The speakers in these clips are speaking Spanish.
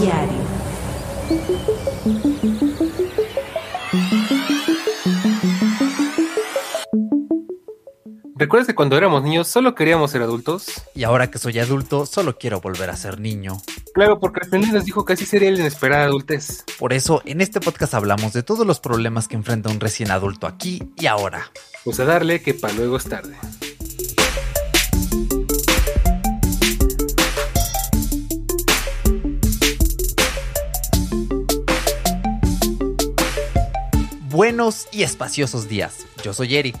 Diario. ¿Recuerdas que cuando éramos niños solo queríamos ser adultos? Y ahora que soy adulto, solo quiero volver a ser niño. Claro, porque el nos dijo que así sería la inesperada adultez. Por eso, en este podcast hablamos de todos los problemas que enfrenta un recién adulto aquí y ahora. Pues a darle que para luego es tarde. Buenos y espaciosos días. Yo soy Eric.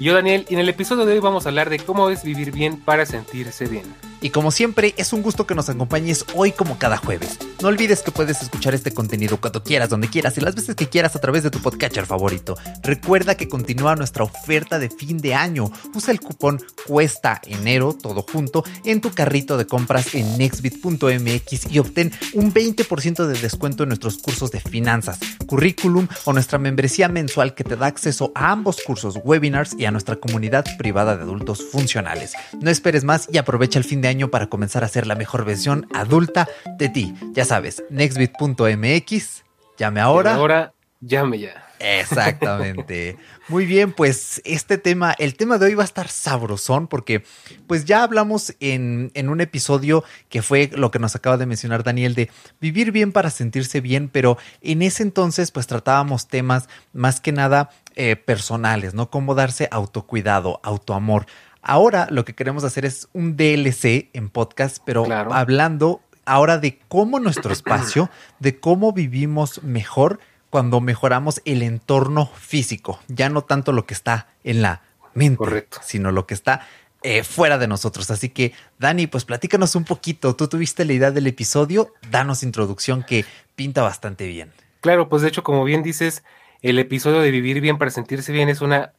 Yo Daniel, y en el episodio de hoy vamos a hablar de cómo es vivir bien para sentirse bien. Y como siempre, es un gusto que nos acompañes hoy como cada jueves. No olvides que puedes escuchar este contenido cuando quieras, donde quieras y las veces que quieras a través de tu podcatcher favorito. Recuerda que continúa nuestra oferta de fin de año. Usa el cupón Cuesta Enero, todo junto, en tu carrito de compras en nextbit.mx y obtén un 20% de descuento en nuestros cursos de finanzas, currículum o nuestra membresía mensual que te da acceso a ambos cursos, webinars y a nuestra comunidad privada de adultos funcionales. No esperes más y aprovecha el fin de año para comenzar a ser la mejor versión adulta de ti. Ya sabes, nextbit.mx, llame ahora. ahora, llame ya. Exactamente. Muy bien, pues este tema, el tema de hoy va a estar sabrosón porque pues ya hablamos en, en, un episodio que fue lo que nos acaba de mencionar Daniel de vivir bien para sentirse bien, pero en ese entonces pues tratábamos temas más que nada eh, personales, ¿no? Cómo darse autocuidado, autoamor. Ahora lo que queremos hacer es un DLC en podcast, pero hablando ahora de cómo nuestro espacio, de cómo vivimos mejor cuando mejoramos el entorno físico, ya no tanto lo que está en la mente, sino lo que está eh, fuera de nosotros. Así que, Dani, pues platícanos un poquito. Tú tuviste la idea del episodio, danos introducción que pinta bastante bien. Claro, pues de hecho, como bien dices, el episodio de Vivir Bien para Sentirse Bien es una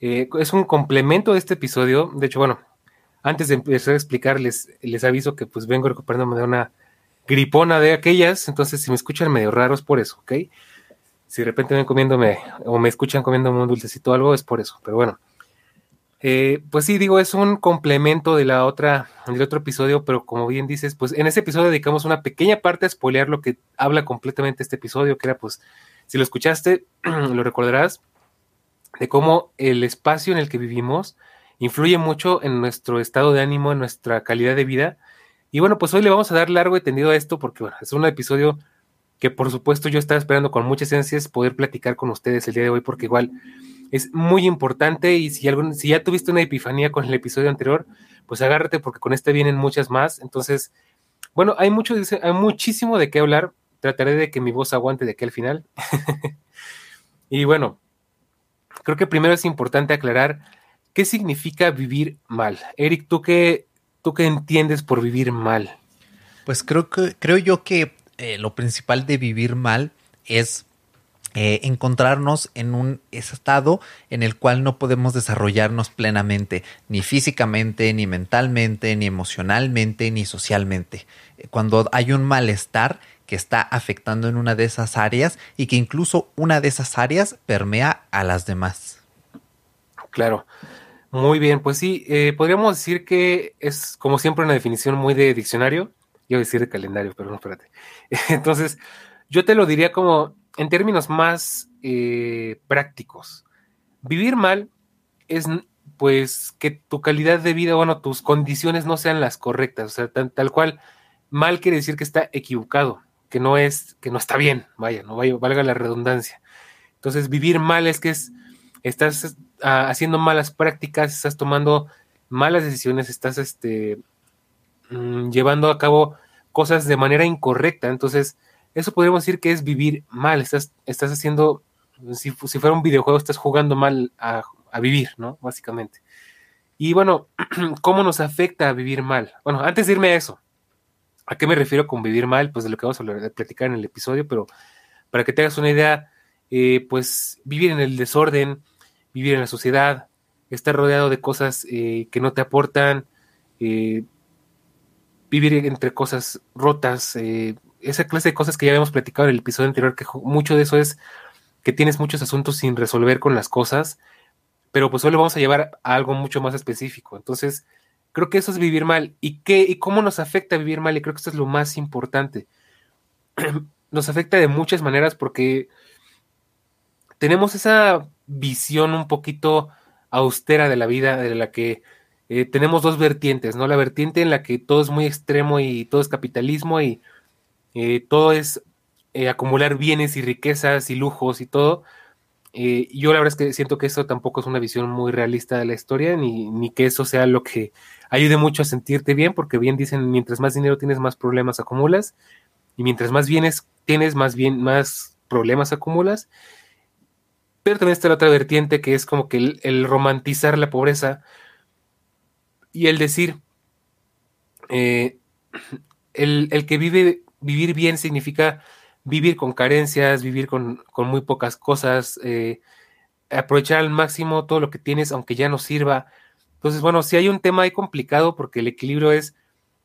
eh, es un complemento de este episodio. De hecho, bueno, antes de empezar a explicarles, les aviso que pues vengo recuperándome de una gripona de aquellas, entonces si me escuchan medio raros por eso, ¿ok? Si de repente ven comiéndome o me escuchan comiéndome un dulcecito o algo, es por eso, pero bueno. Eh, pues sí, digo, es un complemento de la otra, del otro episodio, pero como bien dices, pues en ese episodio dedicamos una pequeña parte a spoilear lo que habla completamente este episodio, que era pues, si lo escuchaste, lo recordarás, de cómo el espacio en el que vivimos influye mucho en nuestro estado de ánimo, en nuestra calidad de vida. Y bueno, pues hoy le vamos a dar largo y tendido a esto porque bueno, es un episodio que por supuesto yo estaba esperando con muchas ansias poder platicar con ustedes el día de hoy porque igual es muy importante y si, algún, si ya tuviste una epifanía con el episodio anterior, pues agárrate porque con este vienen muchas más. Entonces, bueno, hay, mucho, hay muchísimo de qué hablar. Trataré de que mi voz aguante de aquí al final. y bueno, creo que primero es importante aclarar qué significa vivir mal. Eric, ¿tú qué, tú qué entiendes por vivir mal? Pues creo que creo yo que eh, lo principal de vivir mal es eh, encontrarnos en un estado en el cual no podemos desarrollarnos plenamente, ni físicamente, ni mentalmente, ni emocionalmente, ni socialmente. Cuando hay un malestar que está afectando en una de esas áreas y que incluso una de esas áreas permea a las demás. Claro. Muy bien, pues sí, eh, podríamos decir que es como siempre una definición muy de diccionario, yo decir de calendario, pero no, espérate. Entonces, yo te lo diría como en términos más eh, prácticos. Vivir mal es pues que tu calidad de vida, bueno, tus condiciones no sean las correctas, o sea, tal cual, mal quiere decir que está equivocado que no es, que no está bien, vaya, no valga la redundancia. Entonces, vivir mal es que es, estás ah, haciendo malas prácticas, estás tomando malas decisiones, estás este, mm, llevando a cabo cosas de manera incorrecta. Entonces, eso podríamos decir que es vivir mal, estás, estás haciendo, si, fuera un videojuego, estás jugando mal a, a vivir, ¿no? Básicamente. Y bueno, ¿cómo nos afecta a vivir mal? Bueno, antes de irme a eso, ¿A qué me refiero con vivir mal? Pues de lo que vamos a platicar en el episodio, pero para que te hagas una idea, eh, pues vivir en el desorden, vivir en la sociedad, estar rodeado de cosas eh, que no te aportan, eh, vivir entre cosas rotas, esa clase de cosas que ya habíamos platicado en el episodio anterior, que mucho de eso es que tienes muchos asuntos sin resolver con las cosas, pero pues hoy lo vamos a llevar a algo mucho más específico. Entonces, Creo que eso es vivir mal. ¿Y qué y cómo nos afecta vivir mal? Y creo que esto es lo más importante. nos afecta de muchas maneras porque tenemos esa visión un poquito austera de la vida, de la que eh, tenemos dos vertientes, ¿no? La vertiente en la que todo es muy extremo y todo es capitalismo y eh, todo es eh, acumular bienes y riquezas y lujos y todo. yo la verdad es que siento que eso tampoco es una visión muy realista de la historia, ni, ni, que eso sea lo que ayude mucho a sentirte bien, porque bien dicen, mientras más dinero tienes, más problemas acumulas, y mientras más bienes tienes, más, bien, más problemas acumulas. Pero también está la otra vertiente que es como que el, romantizar la pobreza y el decir, eh, el, que vive, vivir bien significa vivir con carencias, vivir con, muy pocas cosas, eh, aprovechar al máximo todo lo que tienes, aunque ya no sirva. Entonces, bueno, si hay un tema ahí complicado porque el equilibrio es,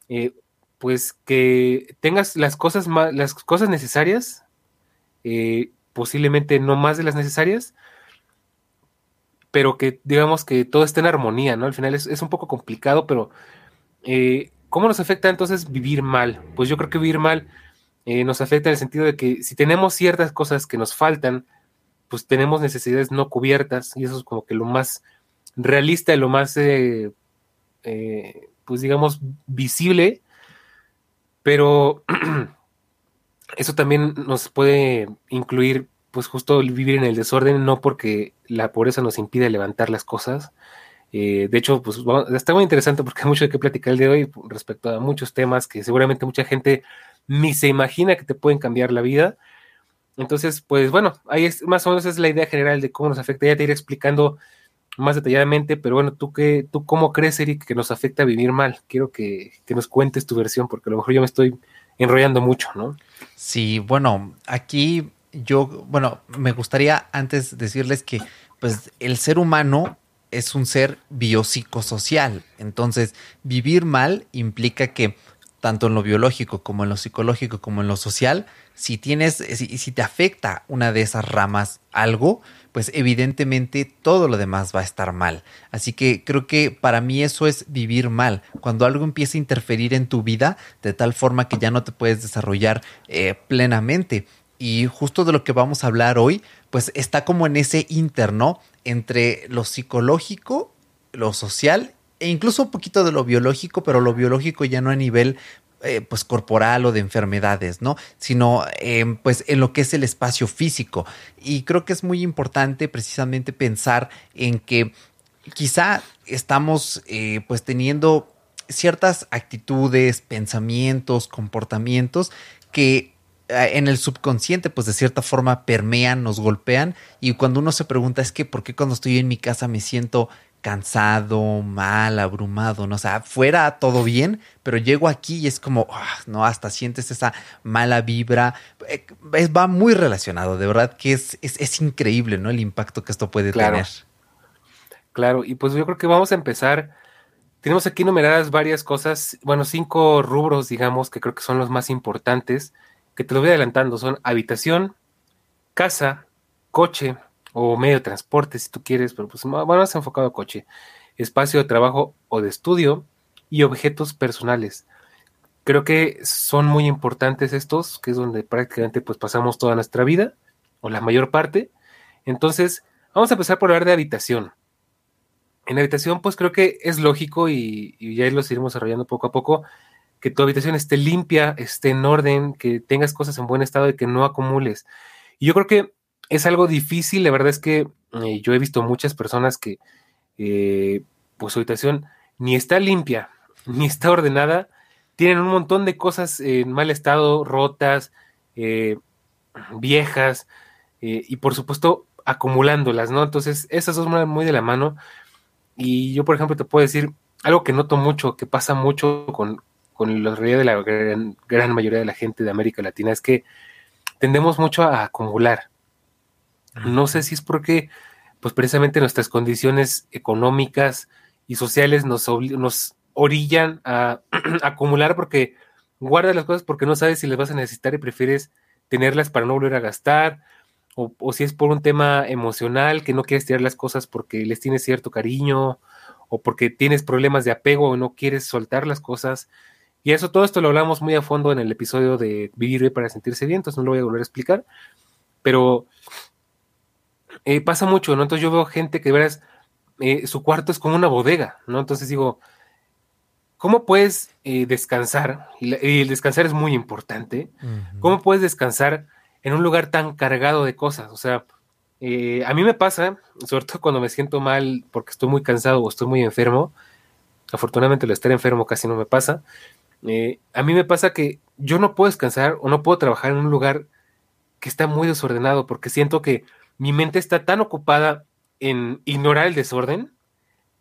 eh, pues, que tengas las cosas, las cosas necesarias, posiblemente no más de las necesarias, pero que digamos que todo esté en armonía, ¿no? Al final es, un poco complicado, pero eh, ¿cómo nos afecta entonces vivir mal? Pues yo creo que vivir mal eh, nos afecta en el sentido de que si tenemos ciertas cosas que nos faltan, pues tenemos necesidades no cubiertas y eso es como que lo más realista lo más, eh, pues digamos, visible, pero eso también nos puede incluir pues justo vivir en el desorden, no porque la pobreza nos impide levantar las cosas. Eh, de hecho, pues está muy interesante porque hay mucho de qué platicar el de hoy respecto a muchos temas que seguramente mucha gente ni se imagina que te pueden cambiar la vida. Entonces, pues bueno, ahí es más o menos es la idea general de cómo nos afecta. Ya te iré explicando más detalladamente, pero bueno, ¿tú, qué, tú cómo crees, Eric, que nos afecta vivir mal? Quiero que, que nos cuentes tu versión, porque a lo mejor yo me estoy enrollando mucho, ¿no? Sí, bueno, aquí yo, bueno, me gustaría antes decirles que pues el ser humano es un ser biopsicosocial. Entonces, vivir mal implica que tanto en lo biológico como en lo psicológico como en lo social, si tienes, si, si te afecta una de esas ramas algo, pues evidentemente todo lo demás va a estar mal. Así que creo que para mí eso es vivir mal. Cuando algo empieza a interferir en tu vida de tal forma que ya no te puedes desarrollar eh, plenamente y justo de lo que vamos a hablar hoy, pues está como en ese interno entre lo psicológico, lo social e incluso un poquito de lo biológico, pero lo biológico ya no a nivel eh, pues corporal o de enfermedades, ¿no? Sino eh, pues en lo que es el espacio físico. Y creo que es muy importante precisamente pensar en que quizá estamos eh, pues teniendo ciertas actitudes, pensamientos, comportamientos que eh, en el subconsciente, pues de cierta forma permean, nos golpean. Y cuando uno se pregunta, es que, ¿por qué cuando estoy en mi casa me siento cansado, mal, abrumado? ¿no? O sea, fuera todo bien, pero llego aquí y es como, ah, no, hasta sientes esa mala vibra. Eh, va muy relacionado, de verdad que es, es, increíble, ¿no? El impacto que esto puede tener. Claro, y pues yo creo que vamos a empezar. Tenemos aquí numeradas varias cosas, bueno, cinco rubros, digamos, que creo que son los más importantes que te lo voy adelantando, son habitación, casa, coche o medio de transporte si tú quieres, pero pues más enfocado a coche, espacio de trabajo o de estudio y objetos personales. Creo que son muy importantes estos, que es donde prácticamente pues pasamos toda nuestra vida, o la mayor parte. Entonces, vamos a empezar por hablar de habitación. En habitación, pues creo que es lógico y, ya lo iremos desarrollando poco a poco que tu habitación esté limpia, esté en orden, que tengas cosas en buen estado y que no acumules. Y yo creo que es algo difícil, la verdad es que eh, yo he visto muchas personas que eh, pues su habitación ni está limpia, ni está ordenada, tienen un montón de cosas en mal estado, rotas, eh, viejas, y por supuesto acumulándolas, ¿no? Entonces, esas dos van muy de la mano. Y yo, por ejemplo, te puedo decir algo que noto mucho, que pasa mucho con, con la realidad de la gran, mayoría de la gente de América Latina es que tendemos mucho a acumular. No sé si es porque, pues precisamente nuestras condiciones económicas y sociales nos, nos orillan a, acumular porque guardas las cosas porque no sabes si las vas a necesitar y prefieres tenerlas para no volver a gastar, o, o, si es por un tema emocional que no quieres tirar las cosas porque les tienes cierto cariño, o porque tienes problemas de apego o no quieres soltar las cosas. Y eso, todo esto lo hablamos muy a fondo en el episodio de Vivir para sentirse bien, entonces no lo voy a volver a explicar. Pero eh, pasa mucho, ¿no? Entonces yo veo gente que, verás, eh, su cuarto es como una bodega, ¿no? Entonces digo, ¿cómo puedes eh, descansar? Y, el descansar es muy importante. ¿Cómo puedes descansar en un lugar tan cargado de cosas? O sea, a mí me pasa, sobre todo cuando me siento mal porque estoy muy cansado o estoy muy enfermo, afortunadamente lo estar enfermo casi no me pasa, a mí me pasa que yo no puedo descansar o no puedo trabajar en un lugar que está muy desordenado porque siento que mi mente está tan ocupada en ignorar el desorden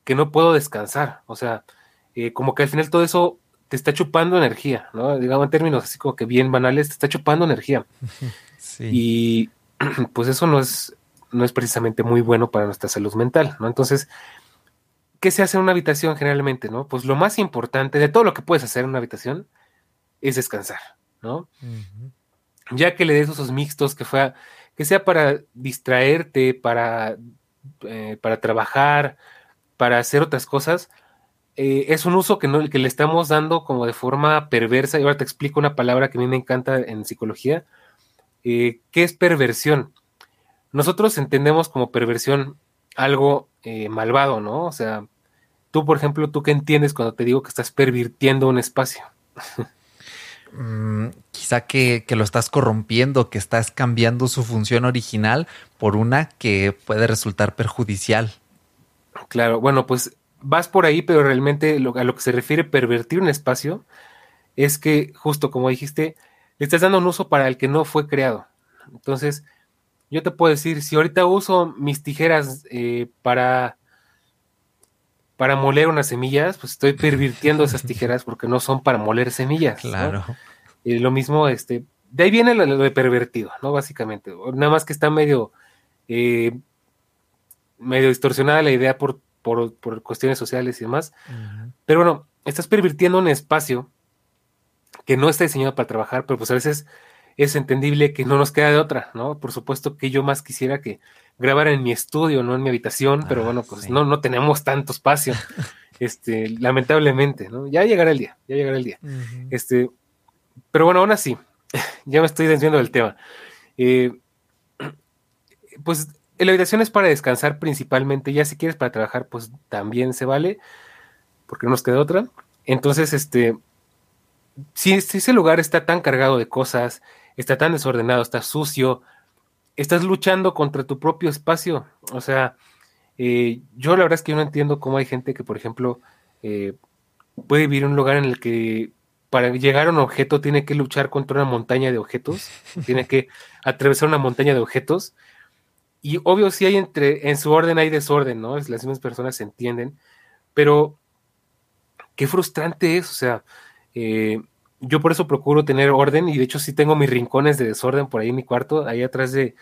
que no puedo descansar. O sea, eh, como que al final todo eso te está chupando energía, ¿no? Digamos en términos así como que bien banales, te está chupando energía. Y pues eso no es, no es precisamente muy bueno para nuestra salud mental, ¿no? Entonces, ¿qué se hace en una habitación generalmente, no? Pues lo más importante de todo lo que puedes hacer en una habitación es descansar, ¿no? Ya que le des esos mixtos que fue que sea para distraerte, para, eh, para trabajar, para hacer otras cosas, eh, es un uso que, no, que le estamos dando como de forma perversa. Y ahora te explico una palabra que a mí me encanta en psicología, eh, que es perversión. Nosotros entendemos como perversión algo malvado, ¿no? O sea, tú, por ejemplo, ¿tú qué entiendes cuando te digo que estás pervirtiendo un espacio? Mm, quizá que, lo estás corrompiendo, que estás cambiando su función original por una que puede resultar perjudicial. Claro, bueno, pues vas por ahí, pero realmente a lo que se refiere pervertir un espacio es que, justo como dijiste, le estás dando un uso para el que no fue creado. Entonces, yo te puedo decir, si ahorita uso mis tijeras eh, para para moler unas semillas, pues estoy pervirtiendo esas tijeras porque no son para moler semillas. Claro. Y lo mismo, este, de ahí viene lo, de pervertido, ¿no? Básicamente. Nada más que está medio, eh, medio distorsionada la idea por, por, cuestiones sociales y demás. Pero bueno, estás pervirtiendo un espacio que no está diseñado para trabajar, pero pues a veces es entendible que no nos queda de otra, ¿no? Por supuesto que yo más quisiera que grabar en mi estudio, no en mi habitación, pero ah, bueno, pues no, no tenemos tanto espacio, este, lamentablemente, ¿no? Ya llegará el día, ya llegará el día. Este, pero bueno, aún así, ya me estoy desviando del tema. Eh, pues la habitación es para descansar principalmente, ya si quieres para trabajar, pues también se vale, porque no nos queda otra. Entonces, este, si, si ese lugar está tan cargado de cosas, está tan desordenado, está sucio, estás luchando contra tu propio espacio. O sea, eh, yo la verdad es que yo no entiendo cómo hay gente que, por ejemplo, eh, puede vivir en un lugar en el que para llegar a un objeto tiene que luchar contra una montaña de objetos, tiene que atravesar una montaña de objetos. Y obvio, si hay entre, en su orden hay desorden, ¿no? Las mismas personas se entienden, pero qué frustrante es, o sea, eh, yo por eso procuro tener orden y de hecho sí tengo mis rincones de desorden por ahí en mi cuarto, ahí atrás de,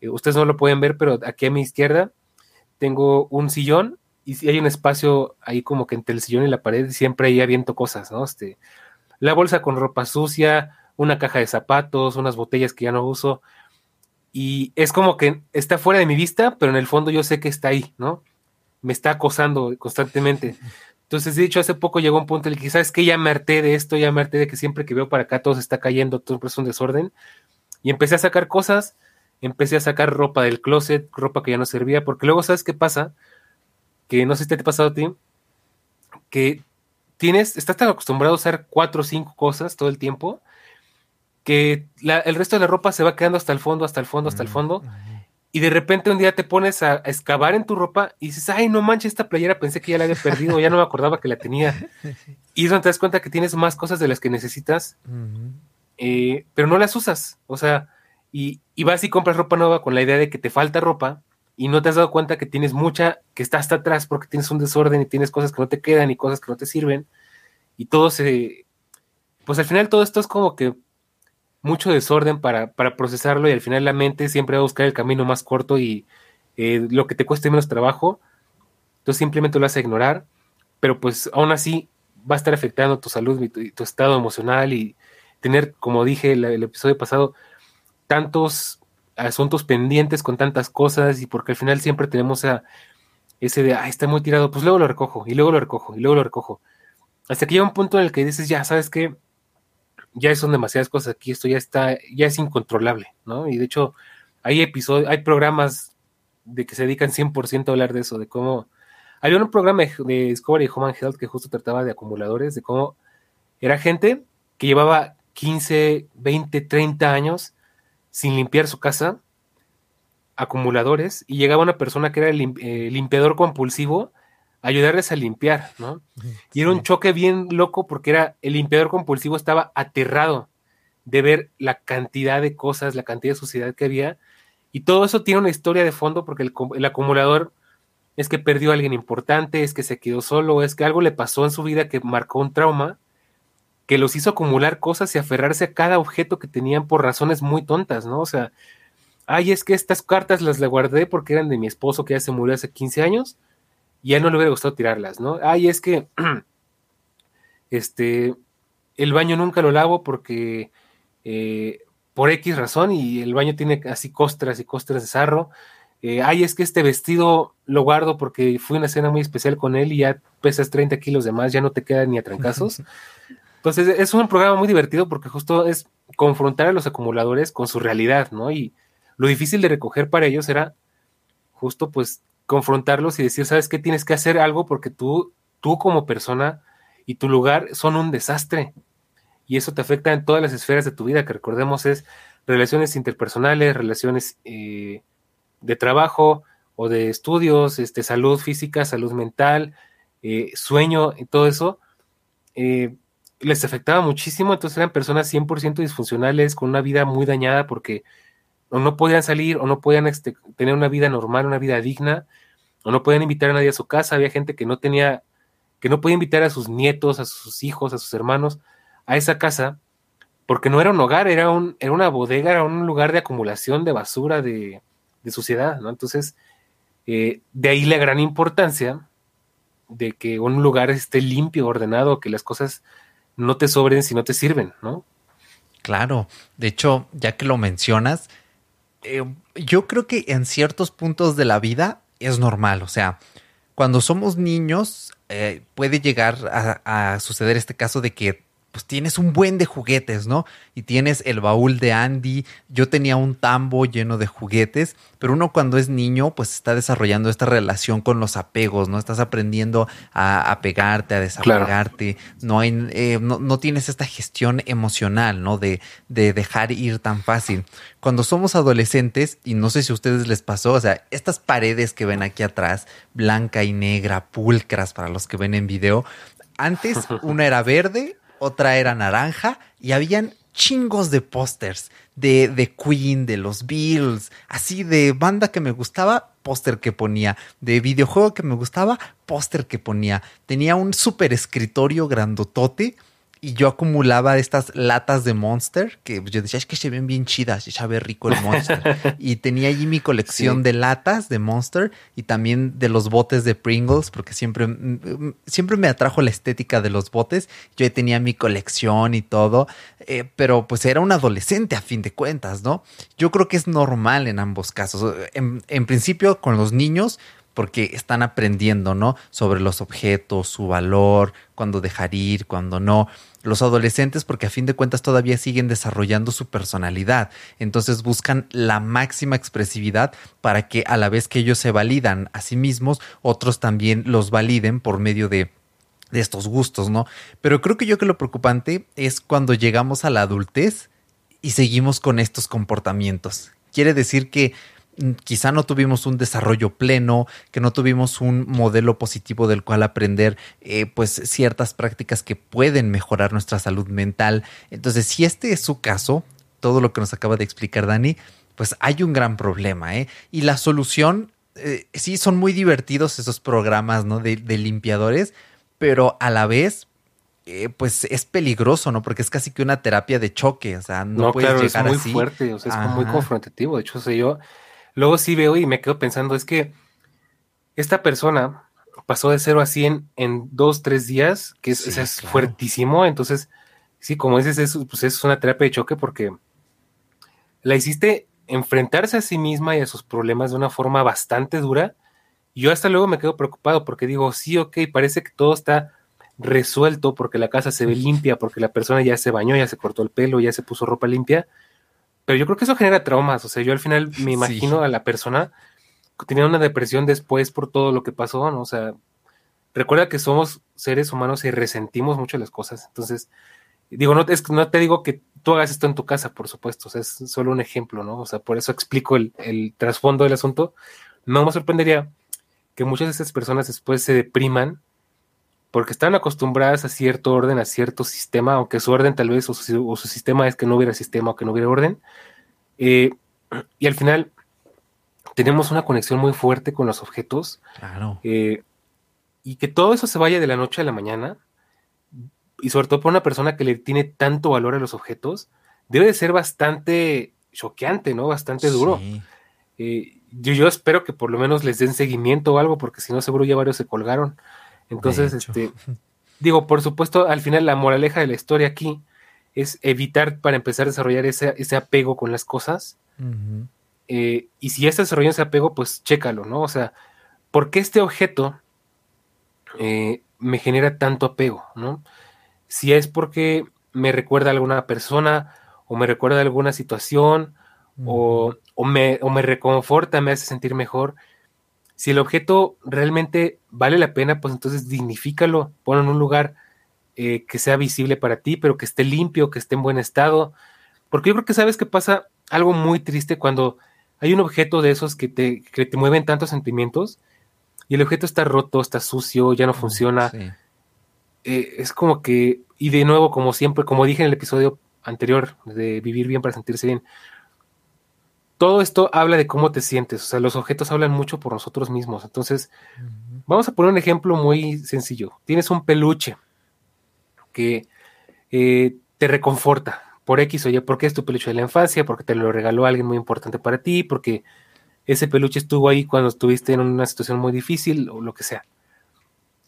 eh, ustedes no lo pueden ver, pero aquí a mi izquierda tengo un sillón y si hay un espacio ahí como que entre el sillón y la pared, siempre ahí aviento cosas, ¿no? Este, la bolsa con ropa sucia, una caja de zapatos, unas botellas que ya no uso y es como que está fuera de mi vista, pero en el fondo yo sé que está ahí, ¿no? Me está acosando constantemente. Entonces, de hecho, hace poco llegó un punto en el que, ¿sabes que Ya me harté de esto, ya me harté de que siempre que veo para acá todo se está cayendo, todo es un desorden. Y empecé a sacar cosas, empecé a sacar ropa del closet, ropa que ya no servía, porque luego, ¿sabes qué pasa? Que no sé si te ha pasado a ti, que tienes, estás tan acostumbrado a usar cuatro o cinco cosas todo el tiempo, que el resto de la ropa se va quedando hasta el fondo, hasta el fondo, hasta el fondo y de repente un día te pones a, excavar en tu ropa y dices, ay, no manches, esta playera pensé que ya la había perdido, ya no me acordaba que la tenía. Y es donde te das cuenta que tienes más cosas de las que necesitas, eh, pero no las usas. O sea, y, vas y compras ropa nueva con la idea de que te falta ropa y no te has dado cuenta que tienes mucha que está hasta atrás porque tienes un desorden y tienes cosas que no te quedan y cosas que no te sirven. Y todo se... Pues al final todo esto es como que mucho desorden para, para, procesarlo y al final la mente siempre va a buscar el camino más corto y eh, lo que te cueste menos trabajo, tú simplemente lo vas a ignorar, pero pues aún así va a estar afectando tu salud y tu, estado emocional y tener, como dije el, el, episodio pasado, tantos asuntos pendientes con tantas cosas y porque al final siempre tenemos ese de, ah, está muy tirado, pues luego lo recojo y luego lo recojo y luego lo recojo. hasta que llega un punto en el que dices, ya, ¿sabes qué? Ya son demasiadas cosas aquí, esto ya está, ya es incontrolable, ¿no? Y de hecho, hay episodios, hay programas de que se dedican 100% a hablar de eso, de cómo... Había un programa de Discovery Human Health que justo trataba de acumuladores, de cómo era gente que llevaba 15, 20, 30 años sin limpiar su casa, acumuladores, y llegaba una persona que era el eh, limpiador compulsivo ayudarles a limpiar, ¿no? Y era un choque bien loco porque era el limpiador compulsivo estaba aterrado de ver la cantidad de cosas, la cantidad de suciedad que había, y todo eso tiene una historia de fondo porque el, acumulador es que perdió a alguien importante, es que se quedó solo, es que algo le pasó en su vida que marcó un trauma que los hizo acumular cosas y aferrarse a cada objeto que tenían por razones muy tontas, ¿no? O sea, ay, es que estas cartas las le guardé porque eran de mi esposo que ya se murió hace 15 años y ya no le hubiera gustado tirarlas, ¿no? Ay, es que este el baño nunca lo lavo porque eh, por X razón y el baño tiene así costras y costras de sarro. Eh, ay, es que este vestido lo guardo porque fue una cena muy especial con él y ya pesas 30 kilos de más, ya no te quedan ni a trancazos. Entonces es un programa muy divertido porque justo es confrontar a los acumuladores con su realidad, ¿no? Y lo difícil de recoger para ellos era justo pues confrontarlos y decir, ¿sabes qué? Tienes que hacer algo porque tú, tú como persona y tu lugar son un desastre. Y eso te afecta en todas las esferas de tu vida, que recordemos es relaciones interpersonales, relaciones eh, de trabajo o de estudios, este, salud física, salud mental, eh, sueño y todo eso. Eh, les afectaba muchísimo, entonces eran personas 100% disfuncionales, con una vida muy dañada porque o no podían salir o no podían este, tener una vida normal, una vida digna, o no podían invitar a nadie a su casa, había gente que no tenía, que no podía invitar a sus nietos, a sus hijos, a sus hermanos a esa casa, porque no era un hogar, era, un, era una bodega, era un lugar de acumulación de basura, de, suciedad, ¿no? Entonces, eh, de ahí la gran importancia de que un lugar esté limpio, ordenado, que las cosas no te sobren si no te sirven, ¿no? Claro, de hecho, ya que lo mencionas, eh, yo creo que en ciertos puntos de la vida es normal, o sea, cuando somos niños eh, puede llegar a, suceder este caso de que pues tienes un buen de juguetes, ¿no? Y tienes el baúl de Andy, yo tenía un tambo lleno de juguetes, pero uno cuando es niño, pues está desarrollando esta relación con los apegos, ¿no? Estás aprendiendo a apegarte, a desapegarte, no, hay, eh, no, tienes esta gestión emocional, ¿no? De, de dejar ir tan fácil. Cuando somos adolescentes, y no sé si a ustedes les pasó, o sea, estas paredes que ven aquí atrás, blanca y negra, pulcras para los que ven en video, antes una era verde otra era naranja y habían chingos de pósters de, de Queen, de los Beatles, así de banda que me gustaba, póster que ponía, de videojuego que me gustaba, póster que ponía. Tenía un super escritorio grandotote y yo acumulaba estas latas de Monster, que yo decía, es que se ven bien chidas, ya ve rico el Monster. y tenía allí mi colección de latas de Monster y también de los botes de Pringles, porque siempre, mm, mm, siempre me atrajo la estética de los botes. Yo tenía mi colección y todo, eh, pero pues era un adolescente a fin de cuentas, ¿no? Yo creo que es normal en ambos casos. En, en principio, con los niños, porque están aprendiendo, ¿no? Sobre los objetos, su valor, cuándo dejar ir, cuándo no. Los adolescentes, porque a fin de cuentas todavía siguen desarrollando su personalidad, entonces buscan la máxima expresividad para que a la vez que ellos se validan a sí mismos, otros también los validen por medio de de estos gustos, ¿no? Pero creo que yo que lo preocupante es cuando llegamos a la adultez y seguimos con estos comportamientos. Quiere decir que quizá no tuvimos un desarrollo pleno, que no tuvimos un modelo positivo del cual aprender eh, pues ciertas prácticas que pueden mejorar nuestra salud mental. Entonces, si este es su caso, todo lo que nos acaba de explicar Dani, pues hay un gran problema, ¿eh? Y la solución, eh, sí, son muy divertidos esos programas, ¿no? De, limpiadores, pero a la vez, eh, pues es peligroso, ¿no? Porque es casi que una terapia de choque, o sea, no, puedes llegar es muy fuerte, o sea, es muy confrontativo. De hecho, sé yo Luego sí veo y me quedo pensando, es que esta persona pasó de 0 a 100 en dos, tres días, que es, fuertísimo. Entonces, sí, como dices, es, pues es una terapia de choque porque la hiciste enfrentarse a sí misma y a sus problemas de una forma bastante dura. Y yo hasta luego me quedo preocupado porque digo, sí, ok, parece que todo está resuelto porque la casa se ve limpia, porque la persona ya se bañó, ya se cortó el pelo, ya se puso ropa limpia. Pero yo creo que eso genera traumas. O sea, yo al final me imagino a la persona teniendo una depresión después por todo lo que pasó, ¿no? O sea, recuerda que somos seres humanos y resentimos mucho las cosas. Entonces, digo, no, es, no te digo que tú hagas esto en tu casa, por supuesto. O sea, es solo un ejemplo, ¿no? O sea, por eso explico el, el trasfondo del asunto. No me sorprendería que muchas de esas personas después se depriman porque están acostumbradas a cierto orden, a cierto sistema, aunque su orden tal vez, o su, sistema es que no hubiera sistema o que no hubiera orden. Eh, y al final tenemos una conexión muy fuerte con los objetos. Claro. Eh, y que todo eso se vaya de la noche a la mañana, y sobre todo para una persona que le tiene tanto valor a los objetos, debe de ser bastante choqueante, ¿no? Bastante duro. Eh, yo, yo, espero que por lo menos les den seguimiento o algo, porque si no, seguro ya varios se colgaron. Entonces, este, digo, por supuesto, al final la moraleja de la historia aquí es evitar para empezar a desarrollar ese, ese apego con las cosas. Eh, y si ya está desarrollando ese apego, pues chécalo, ¿no? O sea, ¿por qué este objeto eh, me genera tanto apego, ¿no? Si es porque me recuerda a alguna persona o me recuerda a alguna situación o, o, me, o me reconforta, me hace sentir mejor si el objeto realmente vale la pena, pues entonces dignifícalo, ponlo en un lugar eh, que sea visible para ti, pero que esté limpio, que esté en buen estado. Porque yo creo que sabes que pasa algo muy triste cuando hay un objeto de esos que te, que te mueven tantos sentimientos y el objeto está roto, está sucio, ya no mm, funciona. Eh, es como que, y de nuevo, como siempre, como dije en el episodio anterior de vivir bien para sentirse bien, todo esto habla de cómo te sientes, o sea, los objetos hablan mucho por nosotros mismos. Entonces, vamos a poner un ejemplo muy sencillo. Tienes un peluche que eh, te reconforta por X o Y, porque es tu peluche de la infancia, porque te lo regaló alguien muy importante para ti, porque ese peluche estuvo ahí cuando estuviste en una situación muy difícil o lo que sea.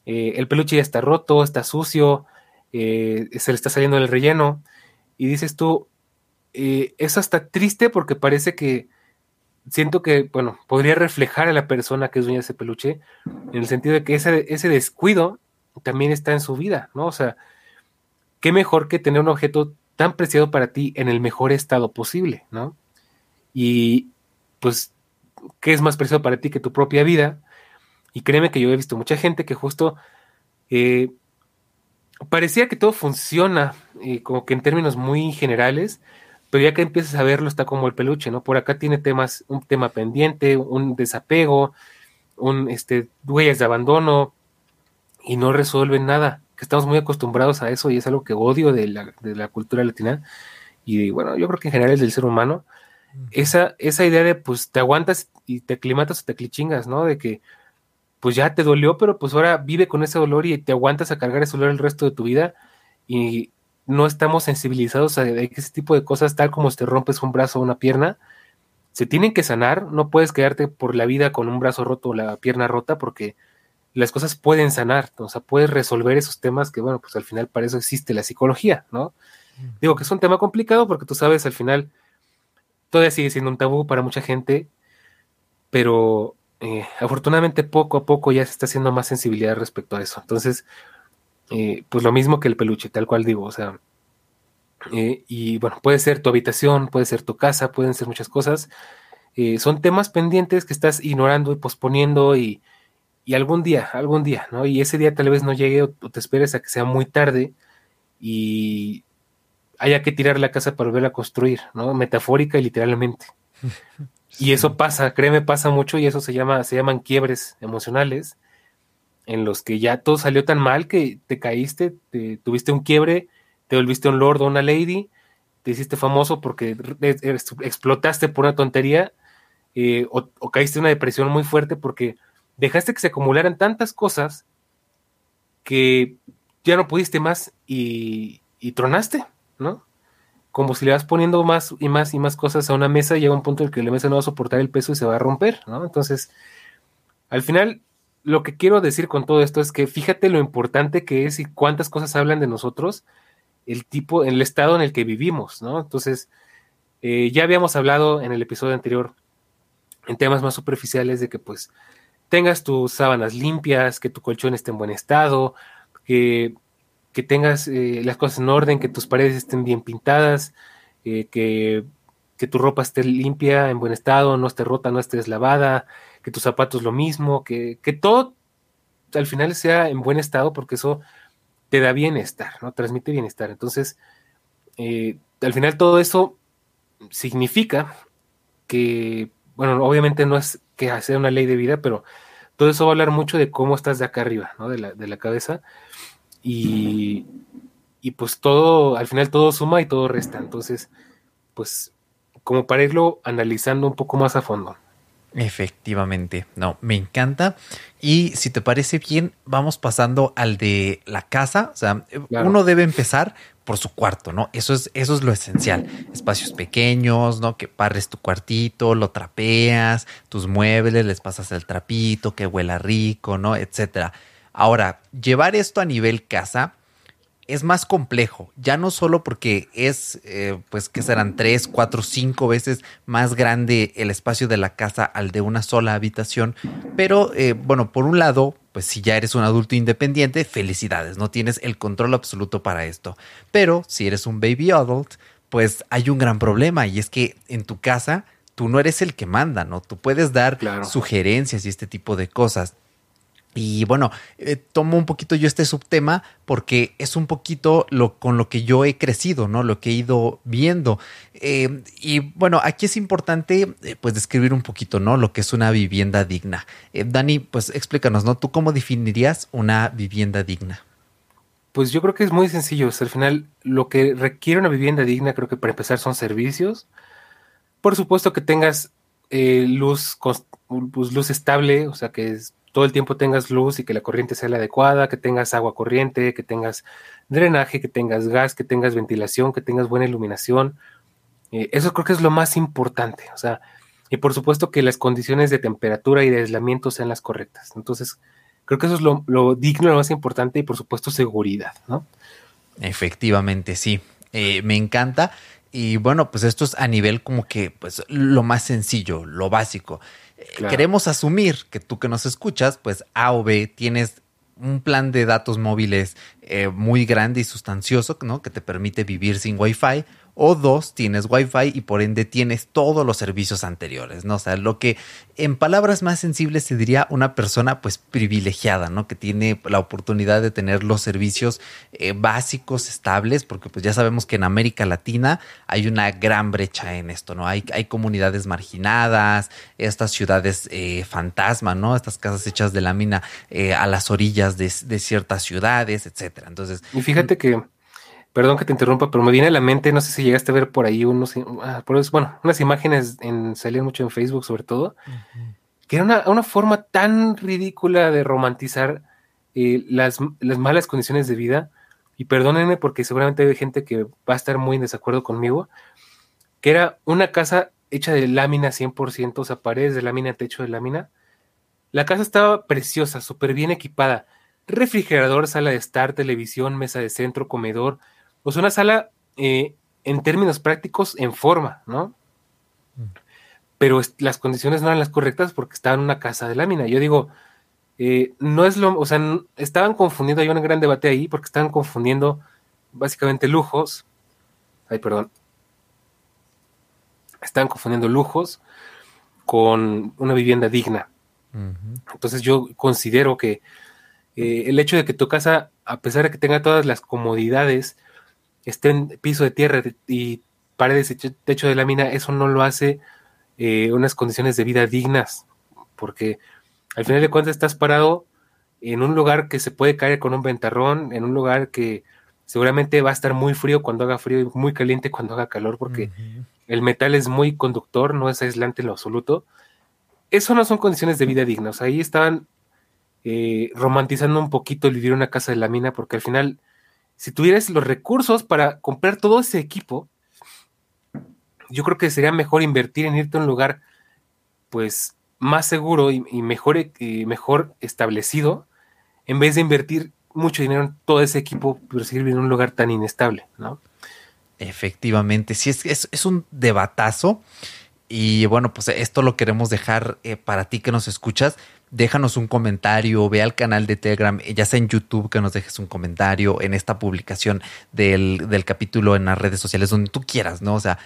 Eh, el peluche ya está roto, está sucio, eh, se le está saliendo el relleno, y dices tú, eh, es hasta triste porque parece que siento que, bueno, podría reflejar a la persona que es dueña de ese peluche, en el sentido de que ese, ese descuido también está en su vida, ¿no? O sea, qué mejor que tener un objeto tan preciado para ti en el mejor estado posible, ¿no? Y pues, ¿qué es más preciado para ti que tu propia vida? Y créeme que yo he visto mucha gente que justo eh, parecía que todo funciona, eh, como que en términos muy generales, pero ya que empiezas a verlo está como el peluche, ¿no? Por acá tiene temas, un tema pendiente, un desapego, un este, huellas de abandono y no resuelven nada, que estamos muy acostumbrados a eso y es algo que odio de la, de la cultura latina y bueno, yo creo que en general es del ser humano, esa, esa idea de pues te aguantas y te aclimatas o te clichingas, ¿no? De que pues ya te dolió, pero pues ahora vive con ese dolor y te aguantas a cargar ese dolor el resto de tu vida y no estamos sensibilizados a, ese tipo de cosas, tal como si te rompes un brazo o una pierna, se tienen que sanar, no puedes quedarte por la vida con un brazo roto o la pierna rota porque las cosas pueden sanar, o sea, puedes resolver esos temas que, bueno, pues al final para eso existe la psicología, ¿no? Digo que es un tema complicado porque tú sabes, al final todavía sigue siendo un tabú para mucha gente, pero eh, afortunadamente poco a poco ya se está haciendo más sensibilidad respecto a eso. Entonces, eh, pues lo mismo que el peluche, tal cual digo, o sea, eh, y bueno, puede ser tu habitación, puede ser tu casa, pueden ser muchas cosas. Eh, son temas pendientes que estás ignorando y posponiendo y, y, algún día, algún día, ¿no? Y ese día tal vez no llegue o, te esperes a que sea muy tarde y haya que tirar la casa para volver a construir, ¿no? Metafórica y literalmente. Y eso pasa, créeme, pasa mucho y eso se llama, se llaman quiebres emocionales en los que ya todo salió tan mal que te caíste, te, tuviste un quiebre, te volviste un lord o una lady, te hiciste famoso porque explotaste por una tontería eh, o, caíste en una depresión muy fuerte porque dejaste que se acumularan tantas cosas que ya no pudiste más y, y tronaste, ¿no? Como si le vas poniendo más y más y más cosas a una mesa, llega un punto en el que la mesa no va a soportar el peso y se va a romper, ¿no? Entonces, al final lo que quiero decir con todo esto es que fíjate lo importante que es y cuántas cosas hablan de nosotros, el tipo, el estado en el que vivimos, ¿no? Entonces, eh, ya habíamos hablado en el episodio anterior en temas más superficiales de que pues tengas tus sábanas limpias, que tu colchón esté en buen estado, que, que tengas eh, las cosas en orden, que tus paredes estén bien pintadas, eh, que, que, tu ropa esté limpia, en buen estado, no esté rota, no esté deslavada, que tus zapatos lo mismo, que, que todo al final sea en buen estado, porque eso te da bienestar, ¿no? Transmite bienestar. Entonces, eh, al final todo eso significa que, bueno, obviamente no es que sea una ley de vida, pero todo eso va a hablar mucho de cómo estás de acá arriba, ¿no? De la, de la cabeza. Y, y pues todo, al final todo suma y todo resta. Entonces, pues como para irlo analizando un poco más a fondo. Efectivamente, no, me encanta. Y si te parece bien, vamos pasando al de la casa. O sea, uno debe empezar por su cuarto, ¿no? Eso es, eso es lo esencial. Espacios pequeños, ¿no? Que parres tu cuartito, lo trapeas, tus muebles, les pasas el trapito, que huela rico, ¿no? Etcétera. Ahora, llevar esto a nivel casa es más complejo, ya no solo porque es, eh, pues que serán tres, cuatro, cinco veces más grande el espacio de la casa al de una sola habitación, pero eh, bueno, por un lado, pues si ya eres un adulto independiente, felicidades, no tienes el control absoluto para esto, pero si eres un baby adult, pues hay un gran problema y es que en tu casa tú no eres el que manda, ¿no? Tú puedes dar sugerencias y este tipo de cosas. Y bueno, eh, tomo un poquito yo este subtema porque es un poquito lo con lo que yo he crecido, ¿no? Lo que he ido viendo. Eh, y bueno, aquí es importante eh, pues describir un poquito, ¿no? Lo que es una vivienda digna. Dani, pues explícanos, ¿no? ¿Tú cómo definirías una vivienda digna? Pues yo creo que es muy sencillo. al final, lo que requiere una vivienda digna, creo que para empezar son servicios. Por supuesto que tengas luz, pues, luz estable, o sea que es todo el tiempo tengas luz y que la corriente sea la adecuada, que tengas agua corriente, que tengas drenaje, que tengas gas, que tengas ventilación, que tengas buena iluminación. Eh, eso creo que es lo más importante. O sea, y por supuesto que las condiciones de temperatura y de aislamiento sean las correctas. Entonces, creo que eso es lo, digno, lo más importante y por supuesto seguridad, ¿no? Efectivamente, sí. Eh, me encanta. Y bueno, pues esto es a nivel como que, pues, lo más sencillo, lo básico. Queremos asumir que tú que nos escuchas, pues A o B tienes un plan de datos móviles eh, muy grande y sustancioso, ¿no? Que te permite vivir sin Wi-Fi o dos, tienes Wi-Fi y por ende tienes todos los servicios anteriores, ¿no? O sea, lo que en palabras más sensibles se diría una persona pues privilegiada, ¿no? Que tiene la oportunidad de tener los servicios eh, básicos, estables, porque pues ya sabemos que en América Latina hay una gran brecha en esto, ¿no? Hay, hay comunidades marginadas, estas ciudades eh, fantasma, ¿no? Estas casas hechas de lámina eh, a las orillas de, de ciertas ciudades, etcétera. Entonces... Y fíjate que Perdón que te interrumpa, pero me viene a la mente, no sé si llegaste a ver por ahí unos, ah, bueno, unas imágenes en, salían mucho en Facebook sobre todo, que era una, forma tan ridícula de romantizar eh, las, malas condiciones de vida, y perdónenme porque seguramente hay gente que va a estar muy en desacuerdo conmigo, que era una casa hecha de lámina 100%, o sea, paredes de lámina, techo de lámina. La casa estaba preciosa, súper bien equipada. Refrigerador, sala de estar, televisión, mesa de centro, comedor, pues una sala eh, en términos prácticos en forma, ¿no? Pero las condiciones no eran las correctas porque estaba en una casa de lámina. Yo digo, eh, no es lo, o sea, estaban confundiendo, hay un gran debate ahí porque estaban confundiendo básicamente lujos, ay, perdón, estaban confundiendo lujos con una vivienda digna. Entonces yo considero que eh, el hecho de que tu casa, a pesar de que tenga todas las comodidades, esté en piso de tierra y paredes y techo de lámina, eso no lo hace eh, unas condiciones de vida dignas, porque al final de cuentas estás parado en un lugar que se puede caer con un ventarrón, en un lugar que seguramente va a estar muy frío cuando haga frío y muy caliente cuando haga calor, porque el metal es muy conductor, no es aislante en lo absoluto. Eso no son condiciones de vida dignas. Ahí estaban eh, romantizando un poquito el vivir en una casa de lámina, porque al final si tuvieras los recursos para comprar todo ese equipo, yo creo que sería mejor invertir en irte a un lugar pues más seguro y, mejor, y mejor establecido en vez de invertir mucho dinero en todo ese equipo pero seguir en un lugar tan inestable, ¿no? Efectivamente, sí, es, es, es un debatazo Y bueno, pues esto lo queremos dejar eh, para ti que nos escuchas. Déjanos un comentario, ve al canal de Telegram, ya sea en YouTube que nos dejes un comentario, en esta publicación del, del capítulo en las redes sociales, donde tú quieras, ¿no? O sea,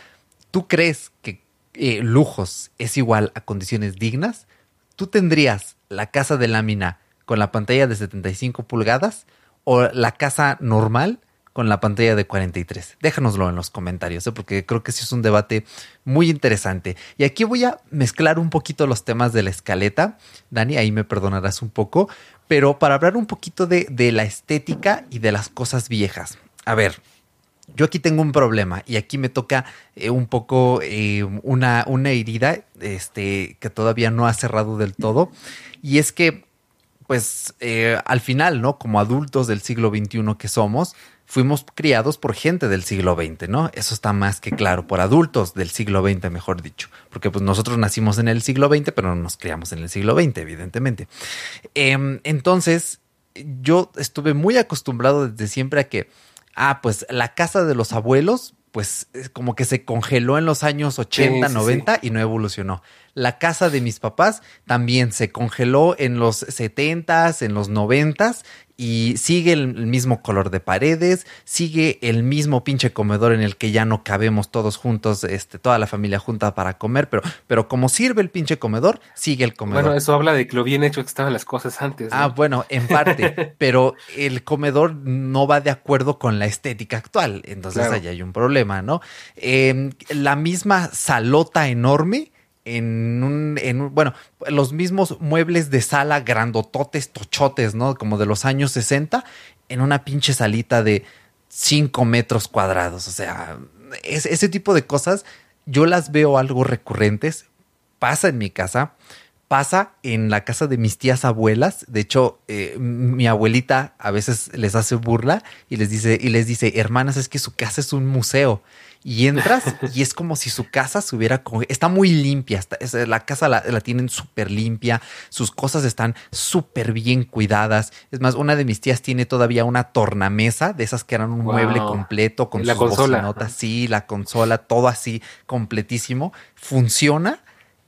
¿tú crees que eh, lujos es igual a condiciones dignas? ¿Tú tendrías la casa de lámina con la pantalla de 75 pulgadas o la casa normal con la pantalla de 43? Déjanoslo en los comentarios, ¿eh? porque creo que sí es un debate muy interesante. Y aquí voy a mezclar un poquito los temas de la escaleta. Dani, ahí me perdonarás un poco, pero para hablar un poquito de, de la estética y de las cosas viejas. A ver, yo aquí tengo un problema y aquí me toca eh, un poco eh, una, una herida este, que todavía no ha cerrado del todo. Y es que, pues, al final, ¿no? Como adultos del siglo XXI que somos, fuimos criados por gente del siglo XX, ¿no? Eso está más que claro, por adultos del siglo XX, mejor dicho. Porque pues nosotros nacimos en el siglo XX, pero no nos criamos en el siglo XX, evidentemente. Em, entonces, yo estuve muy acostumbrado desde siempre a que ah, pues la casa de los abuelos, pues como que se congeló en los años 80, 90 y no evolucionó. La casa de mis papás también se congeló en los 70s, en los 90s y sigue el mismo color de paredes, sigue el mismo pinche comedor en el que ya no cabemos todos juntos, este, toda la familia junta para comer, pero, pero como sirve el pinche comedor, sigue el comedor. Bueno, eso habla de que lo bien hecho que estaban las cosas antes. Ah, bueno, en parte, pero el comedor no va de acuerdo con la estética actual, entonces ahí hay un problema, ¿no? Em, la misma salota enorme en un, en bueno, los mismos muebles de sala grandototes, tochotes, ¿no? Como de los años 60, en una pinche salita de 5 metros cuadrados. O sea, ese tipo de cosas yo las veo algo recurrentes. Pasa en mi casa, pasa en la casa de mis tías abuelas. De hecho, eh, mi abuelita a veces les hace burla y les dice, y les dice, hermanas, es que su casa es un museo y entras y es como si su casa se hubiera... Está muy limpia, la casa la, tienen súper limpia, sus cosas están súper bien cuidadas. Es más, una de mis tías tiene todavía una tornamesa, de esas que eran un mueble completo con la sus consola. sí, la consola, todo así completísimo. Funciona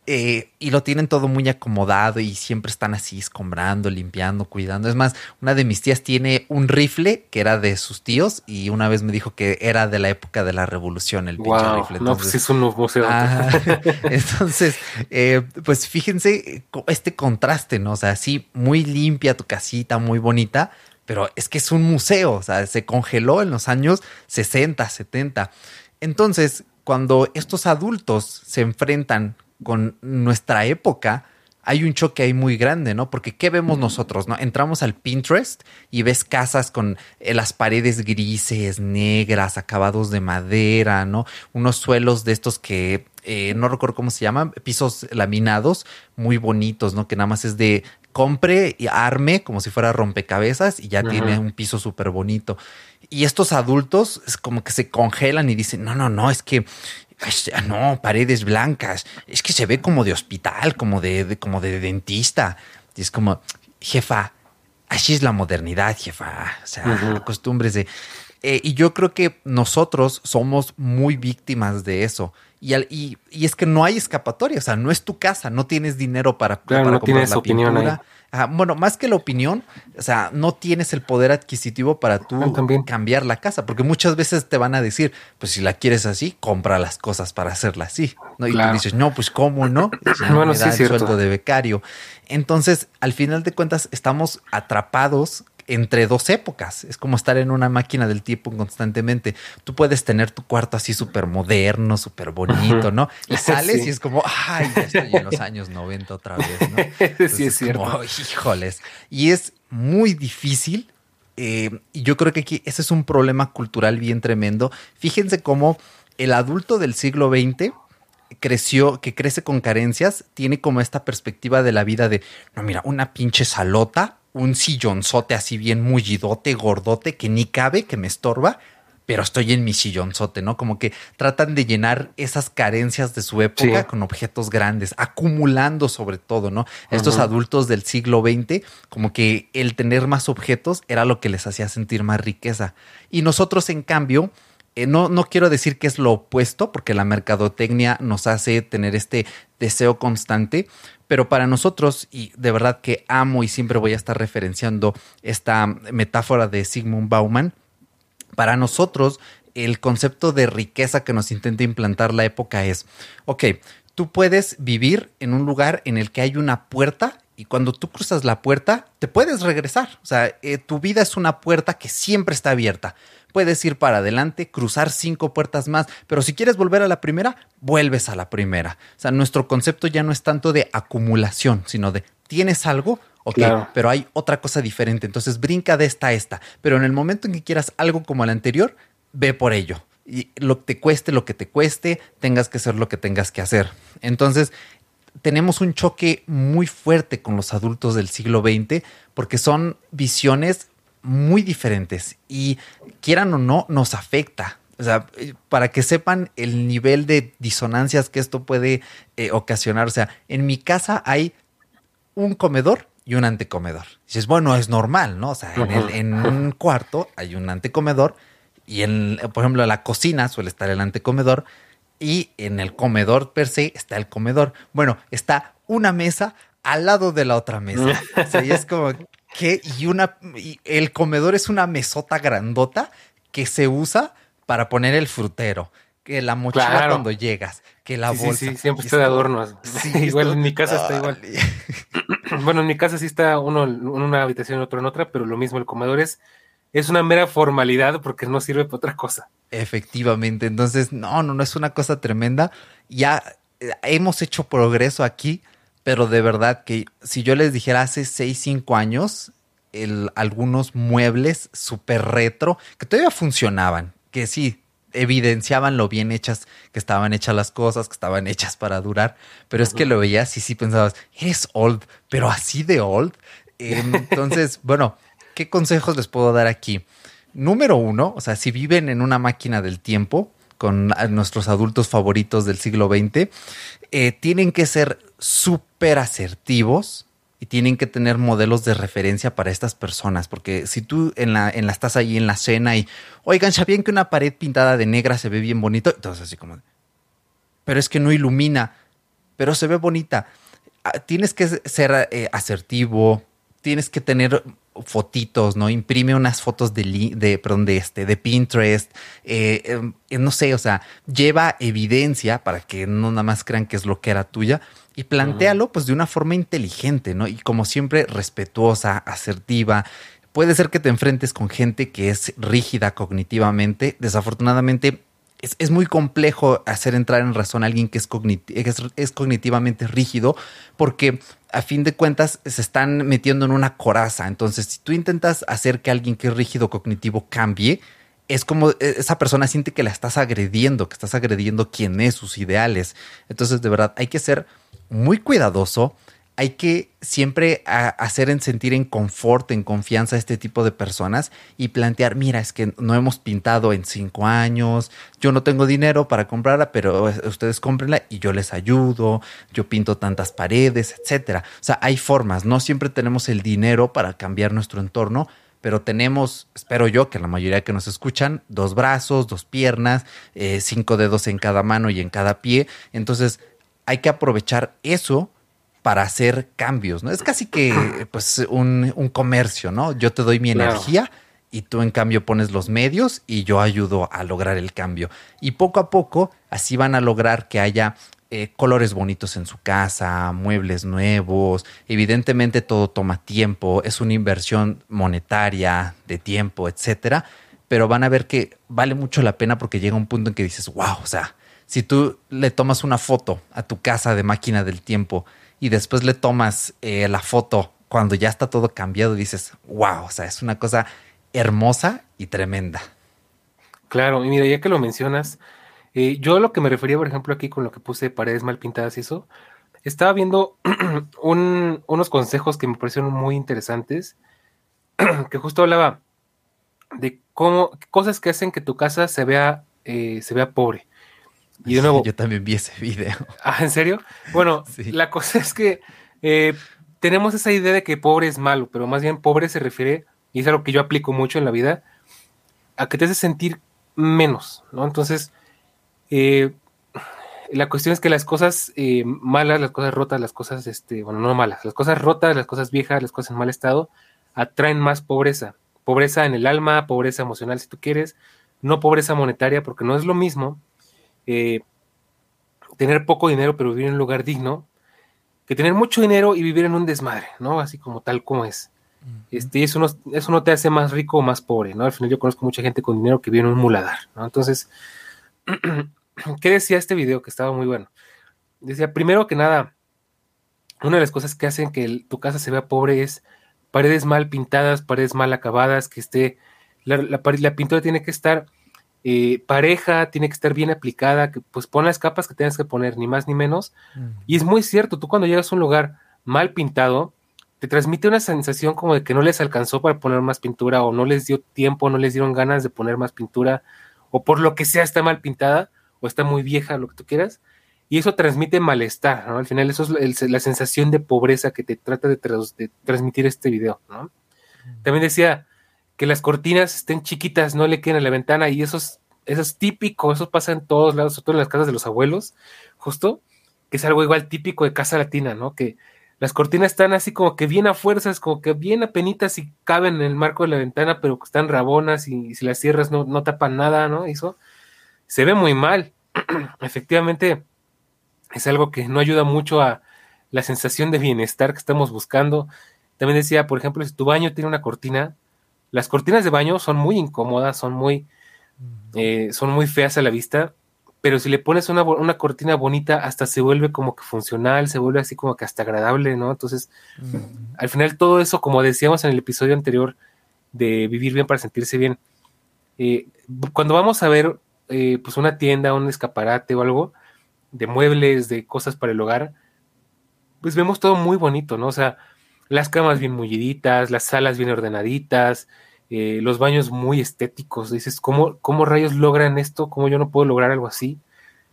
eh, y lo tienen todo muy acomodado y siempre están así escombrando, limpiando, cuidando. Es más, una de mis tías tiene un rifle que era de sus tíos y una vez me dijo que era de la época de la revolución el pinche rifle. no, pues es un museo. entonces, eh, pues fíjense este contraste, ¿no? O sea, sí, muy limpia tu casita, muy bonita, pero es que es un museo, o sea, se congeló en los años 60, 70. Entonces, cuando estos adultos se enfrentan con nuestra época, hay un choque ahí muy grande, ¿no? Porque ¿qué vemos nosotros, no? Entramos al Pinterest y ves casas con eh, las paredes grises, negras, acabados de madera, ¿no? Unos suelos de estos que eh, no recuerdo cómo se llaman, pisos laminados, muy bonitos, ¿no? Que nada más es de compre y arme como si fuera rompecabezas y ya tiene un piso súper bonito. Y estos adultos es como que se congelan y dicen, no, no, no, es que no, paredes blancas. Es que se ve como de hospital, como de, como de dentista. Y es como, jefa, así es la modernidad, jefa. O sea, costumbres de. Eh, y yo creo que nosotros somos muy víctimas de eso. Y, y, es que no hay escapatoria, o sea, no es tu casa, no tienes dinero para, claro, no tienes la opinión pintura bueno, más que la opinión, o sea, no tienes el poder adquisitivo para tú ah, cambiar la casa, porque muchas veces te van a decir, pues si la quieres así, compra las cosas para hacerla así. ¿no? Y tú dices, no, pues cómo no, bueno, sí, el sueldo de becario. Entonces, al final de cuentas, estamos atrapados entre dos épocas. Es como estar en una máquina del tiempo constantemente. Tú puedes tener tu cuarto así súper moderno, súper bonito, ¿no? Y sales y es como, ay, ya estoy en los años 90 otra vez, ¿no? sí, es cierto. híjoles. Y es muy difícil. Eh, y yo creo que aquí ese es un problema cultural bien tremendo. Fíjense cómo el adulto del siglo XX creció, que crece con carencias, tiene como esta perspectiva de la vida de, no, mira, una pinche salota un sillonzote así bien mullidote, gordote, que ni cabe, que me estorba, pero estoy en mi sillonzote, ¿no? Como que tratan de llenar esas carencias de su época con objetos grandes, acumulando sobre todo, ¿no? Estos adultos del siglo XX, como que el tener más objetos era lo que les hacía sentir más riqueza. Y nosotros, en cambio, eh, no, no quiero decir que es lo opuesto, porque la mercadotecnia nos hace tener este deseo constante, pero para nosotros, y de verdad que amo y siempre voy a estar referenciando esta metáfora de Sigmund Bauman, para nosotros el concepto de riqueza que nos intenta implantar la época es, ok, tú puedes vivir en un lugar en el que hay una puerta y cuando tú cruzas la puerta, te puedes regresar. O sea, eh, tu vida es una puerta que siempre está abierta. Puedes ir para adelante, cruzar cinco puertas más, pero si quieres volver a la primera, vuelves a la primera. O sea, nuestro concepto ya no es tanto de acumulación, sino de tienes algo, ok, pero hay otra cosa diferente. Entonces brinca de esta a esta. Pero en el momento en que quieras algo como el anterior, ve por ello. Y lo que te cueste, lo que te cueste, tengas que hacer lo que tengas que hacer. Entonces, tenemos un choque muy fuerte con los adultos del siglo XX porque son visiones muy diferentes y quieran o no, nos afecta. O sea, para que sepan el nivel de disonancias que esto puede eh, ocasionar. O sea, en mi casa hay un comedor y un antecomedor. Dices, bueno, es normal, ¿no? O sea, en, en un cuarto hay un antecomedor y en, por ejemplo, en la cocina suele estar el antecomedor y en el comedor per se está el comedor. Bueno, está una mesa al lado de la otra mesa. o sea, y es como que, y una, el comedor es una mesota grandota que se usa para poner el frutero. Que la mochila cuando llegas, que la bolsa. Sí, sí, siempre está de adornos. igual en mi casa está igual. bueno, en mi casa sí está uno en una habitación y otro en otra, pero lo mismo, el comedor es es una mera formalidad porque no sirve para otra cosa. Efectivamente, entonces no, no, no es una cosa tremenda. Ya eh, hemos hecho progreso aquí, pero de verdad que si yo les dijera hace 6, 5 años, el, algunos muebles súper retro que todavía funcionaban, que sí, evidenciaban lo bien hechas que estaban hechas las cosas, que estaban hechas para durar, pero es que lo veías y sí pensabas, eres old, pero así de old. Entonces, bueno, ¿qué consejos les puedo dar aquí? Número uno, o sea, si viven en una máquina del tiempo con nuestros adultos favoritos del siglo XX, eh, tienen que ser súper asertivos y tienen que tener modelos de referencia para estas personas, porque si tú en la, en la estás ahí en la cena y, oigan, ¿sabían que una pared pintada de negra se ve bien bonito? Entonces así como, pero es que no ilumina, pero se ve bonita. Ah, tienes que ser eh, asertivo, tienes que tener fotitos, ¿no? Imprime unas fotos de, de, de, este, de Pinterest, eh, eh, no sé, o sea, lleva evidencia para que no nada más crean que es lo que era tuya y plantealo pues de una forma inteligente, ¿no? Y como siempre, respetuosa, asertiva. Puede ser que te enfrentes con gente que es rígida cognitivamente. Desafortunadamente, es, muy complejo hacer entrar en razón a alguien que es, es, cognitivamente rígido porque a fin de cuentas se están metiendo en una coraza. Entonces, si tú intentas hacer que alguien que es rígido cognitivo cambie, es como e, esa persona siente que la estás agrediendo, que estás agrediendo quién es, sus ideales. Entonces, de verdad, hay que ser muy cuidadoso hay que siempre hacer en sentir en confort, en confianza a este tipo de personas y plantear, mira, es que no hemos pintado en cinco años, yo no tengo dinero para comprarla, pero ustedes cómprenla y yo les ayudo, yo pinto tantas paredes, etcétera. O sea, hay formas, no siempre tenemos el dinero para cambiar nuestro entorno, pero tenemos, espero yo, que la mayoría que nos escuchan, dos brazos, dos piernas, eh, cinco dedos en cada mano y en cada pie. Entonces, hay que aprovechar eso para hacer cambios, ¿no? Es casi que pues un, comercio, ¿no? Yo te doy mi energía y tú en cambio pones los medios y yo ayudo a lograr el cambio. Y poco a poco así van a lograr que haya eh, colores bonitos en su casa, muebles nuevos. Evidentemente todo toma tiempo, es una inversión monetaria, de tiempo, etcétera. Pero van a ver que vale mucho la pena porque llega un punto en que dices, wow, o sea, si tú le tomas una foto a tu casa de máquina del tiempo y después le tomas eh, la foto cuando ya está todo cambiado dices, wow, o sea, es una cosa hermosa y tremenda. Claro, y mira, ya que lo mencionas, eh, yo lo que me refería, por ejemplo, aquí con lo que puse paredes mal pintadas y eso, estaba viendo unos consejos que me parecieron muy interesantes, que justo hablaba de cómo, cosas que hacen que tu casa se vea, eh, se vea pobre. Y de nuevo. Yo también vi ese video. Ah, ¿en serio? Bueno, la cosa es que eh, tenemos esa idea de que pobre es malo, pero más bien pobre se refiere, y es algo que yo aplico mucho en la vida, a que te hace sentir menos, ¿no? Entonces, eh, la cuestión es que las cosas eh, malas, las cosas rotas, las cosas, este, bueno, no malas, las cosas rotas, las cosas viejas, las cosas en mal estado, atraen más pobreza. Pobreza en el alma, pobreza emocional si tú quieres, no pobreza monetaria, porque no es lo mismo eh, tener poco dinero pero vivir en un lugar digno que tener mucho dinero y vivir en un desmadre, ¿no? Así como tal como es. Este, eso, no, eso no te hace más rico o más pobre, ¿no? Al final yo conozco mucha gente con dinero que vive en un muladar, ¿no? Entonces, ¿qué decía este video que estaba muy bueno? Decía, primero que nada, una de las cosas que hacen que tu casa se vea pobre es paredes mal pintadas, paredes mal acabadas, que esté, la, la, pintura tiene que estar eh, pareja, tiene que estar bien aplicada, que pues pon las capas que tienes que poner, ni más ni menos. Y es muy cierto, tú cuando llegas a un lugar mal pintado, te transmite una sensación como de que no les alcanzó para poner más pintura o no les dio tiempo, no les dieron ganas de poner más pintura o por lo que sea está mal pintada o está muy vieja, lo que tú quieras. Y eso transmite malestar, ¿no? Al final eso es la sensación de pobreza que te trata de, transmitir este video, ¿no? También decía que las cortinas estén chiquitas, no le queden a la ventana y eso es, eso es típico, eso pasa en todos lados, sobre todo en las casas de los abuelos, justo, que es algo igual típico de casa latina, ¿no? Que las cortinas están así como que bien a fuerzas, como que bien apenitas y caben en el marco de la ventana, pero están rabonas y, si las cierras no, no, tapan nada, ¿no? Eso se ve muy mal. Efectivamente, es algo que no ayuda mucho a la sensación de bienestar que estamos buscando. También decía, por ejemplo, si tu baño tiene una cortina, las cortinas de baño son muy incómodas, son muy, eh, son muy feas a la vista pero si le pones una, una, cortina bonita, hasta se vuelve como que funcional, se vuelve así como que hasta agradable, ¿no? Entonces, al final todo eso, como decíamos en el episodio anterior, de vivir bien para sentirse bien, eh, cuando vamos a ver eh, pues una tienda, un escaparate o algo de muebles, de cosas para el hogar, pues vemos todo muy bonito, ¿no? O sea, las camas bien mulliditas, las salas bien ordenaditas, eh, los baños muy estéticos. Dices, ¿cómo, ¿cómo rayos logran esto? ¿Cómo yo no puedo lograr algo así?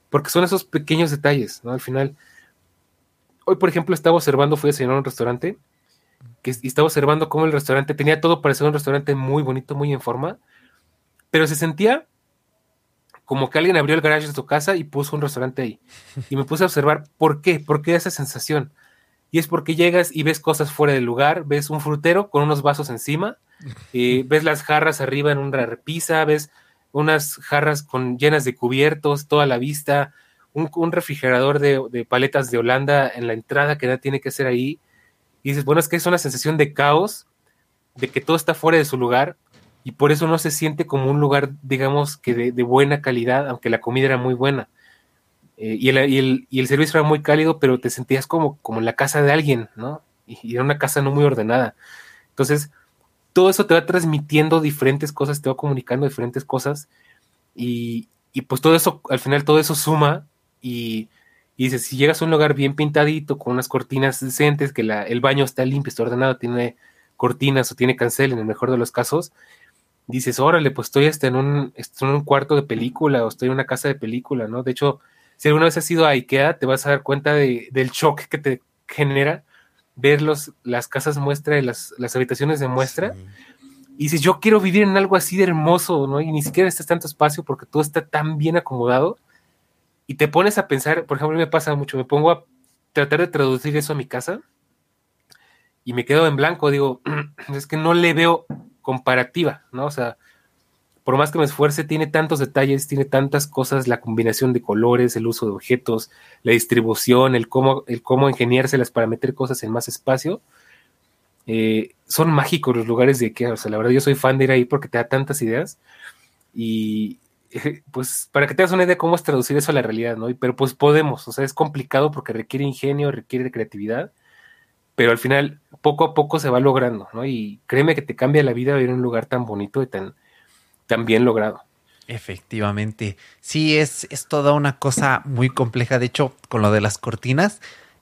Porque son esos pequeños detalles, ¿no? Al final, hoy por ejemplo estaba observando, fui a cenar un restaurante que, y estaba observando cómo el restaurante tenía todo para ser un restaurante muy bonito, muy en forma, pero se sentía como que alguien abrió el garage de su casa y puso un restaurante ahí. Y me puse a observar por qué, por qué esa sensación. Y es porque llegas y ves cosas fuera del lugar, ves un frutero con unos vasos encima, y ves las jarras arriba en una repisa, ves unas jarras con, llenas de cubiertos, toda la vista, un, refrigerador de, paletas de Holanda en la entrada que nada tiene que ser ahí. Y dices, bueno, es que es una sensación de caos, de que todo está fuera de su lugar y por eso no se siente como un lugar, digamos, que de, buena calidad, aunque la comida era muy buena. Eh, y, el, y, el, servicio era muy cálido, pero te sentías como, como en la casa de alguien, ¿no? y era una casa no muy ordenada. Entonces, todo eso te va transmitiendo diferentes cosas, te va comunicando diferentes cosas y, pues todo eso, al final todo eso suma y, dices, si llegas a un lugar bien pintadito, con unas cortinas decentes, que el baño está limpio, está ordenado, tiene cortinas o tiene cancel en el mejor de los casos, dices, órale, pues estoy hasta en un, estoy en un cuarto de película o estoy en una casa de película, ¿no? De hecho, si alguna vez has ido a IKEA, te vas a dar cuenta de, del shock que te genera ver las casas muestra y las, habitaciones de muestra. Y dices, yo quiero vivir en algo así de hermoso, ¿no? Y ni siquiera estás tanto espacio porque todo está tan bien acomodado. Y te pones a pensar, por ejemplo, me pasa mucho, me pongo a tratar de traducir eso a mi casa y me quedo en blanco, digo, es que no le veo comparativa, ¿no? O sea, por más que me esfuerce, tiene tantos detalles, tiene tantas cosas, la combinación de colores, el uso de objetos, la distribución, el cómo, el cómo ingeniárselas para meter cosas en más espacio. Eh, son mágicos los lugares de que, o sea, la verdad yo soy fan de ir ahí porque te da tantas ideas y pues para que te una idea de cómo es traducir eso a la realidad, ¿no? Pero pues podemos, o sea, es complicado porque requiere ingenio, requiere creatividad, pero al final poco a poco se va logrando, ¿no? Y créeme que te cambia la vida a un lugar tan bonito y tan, también logrado. Efectivamente. Sí, es, es toda una cosa muy compleja. De hecho, con lo de las cortinas,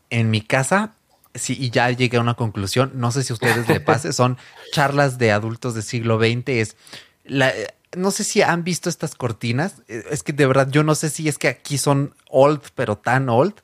en mi casa, sí, y ya llegué a una conclusión. No sé si a ustedes le pase, son charlas de adultos del siglo XX. Es la, no sé si han visto estas cortinas. Es que de verdad, yo no sé si es que aquí son old, pero tan old.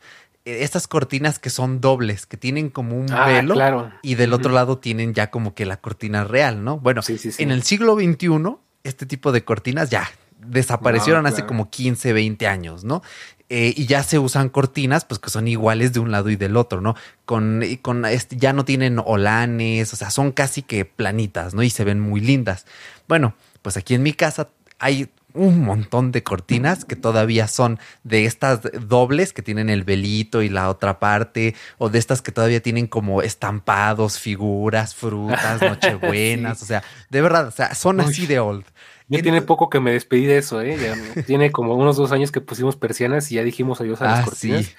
Estas cortinas que son dobles, que tienen como un ah, velo y del otro lado tienen ya como que la cortina real, ¿no? Bueno, en el siglo XXI este tipo de cortinas ya desaparecieron hace como 15, 20 años, ¿no? Eh, y ya se usan cortinas, pues que son iguales de un lado y del otro, ¿no? Con, con este, ya no tienen olanes, o sea, son casi que planitas, ¿no? Y se ven muy lindas. Bueno, pues aquí en mi casa hay un montón de cortinas que todavía son de estas dobles que tienen el velito y la otra parte, o de estas que todavía tienen como estampados, figuras, frutas, nochebuenas, o sea, de verdad, o sea, son así de old. Ya tiene poco que me despedí de eso, ¿eh? tiene como unos dos años que pusimos persianas y ya dijimos adiós a las ah, cortinas. Sí.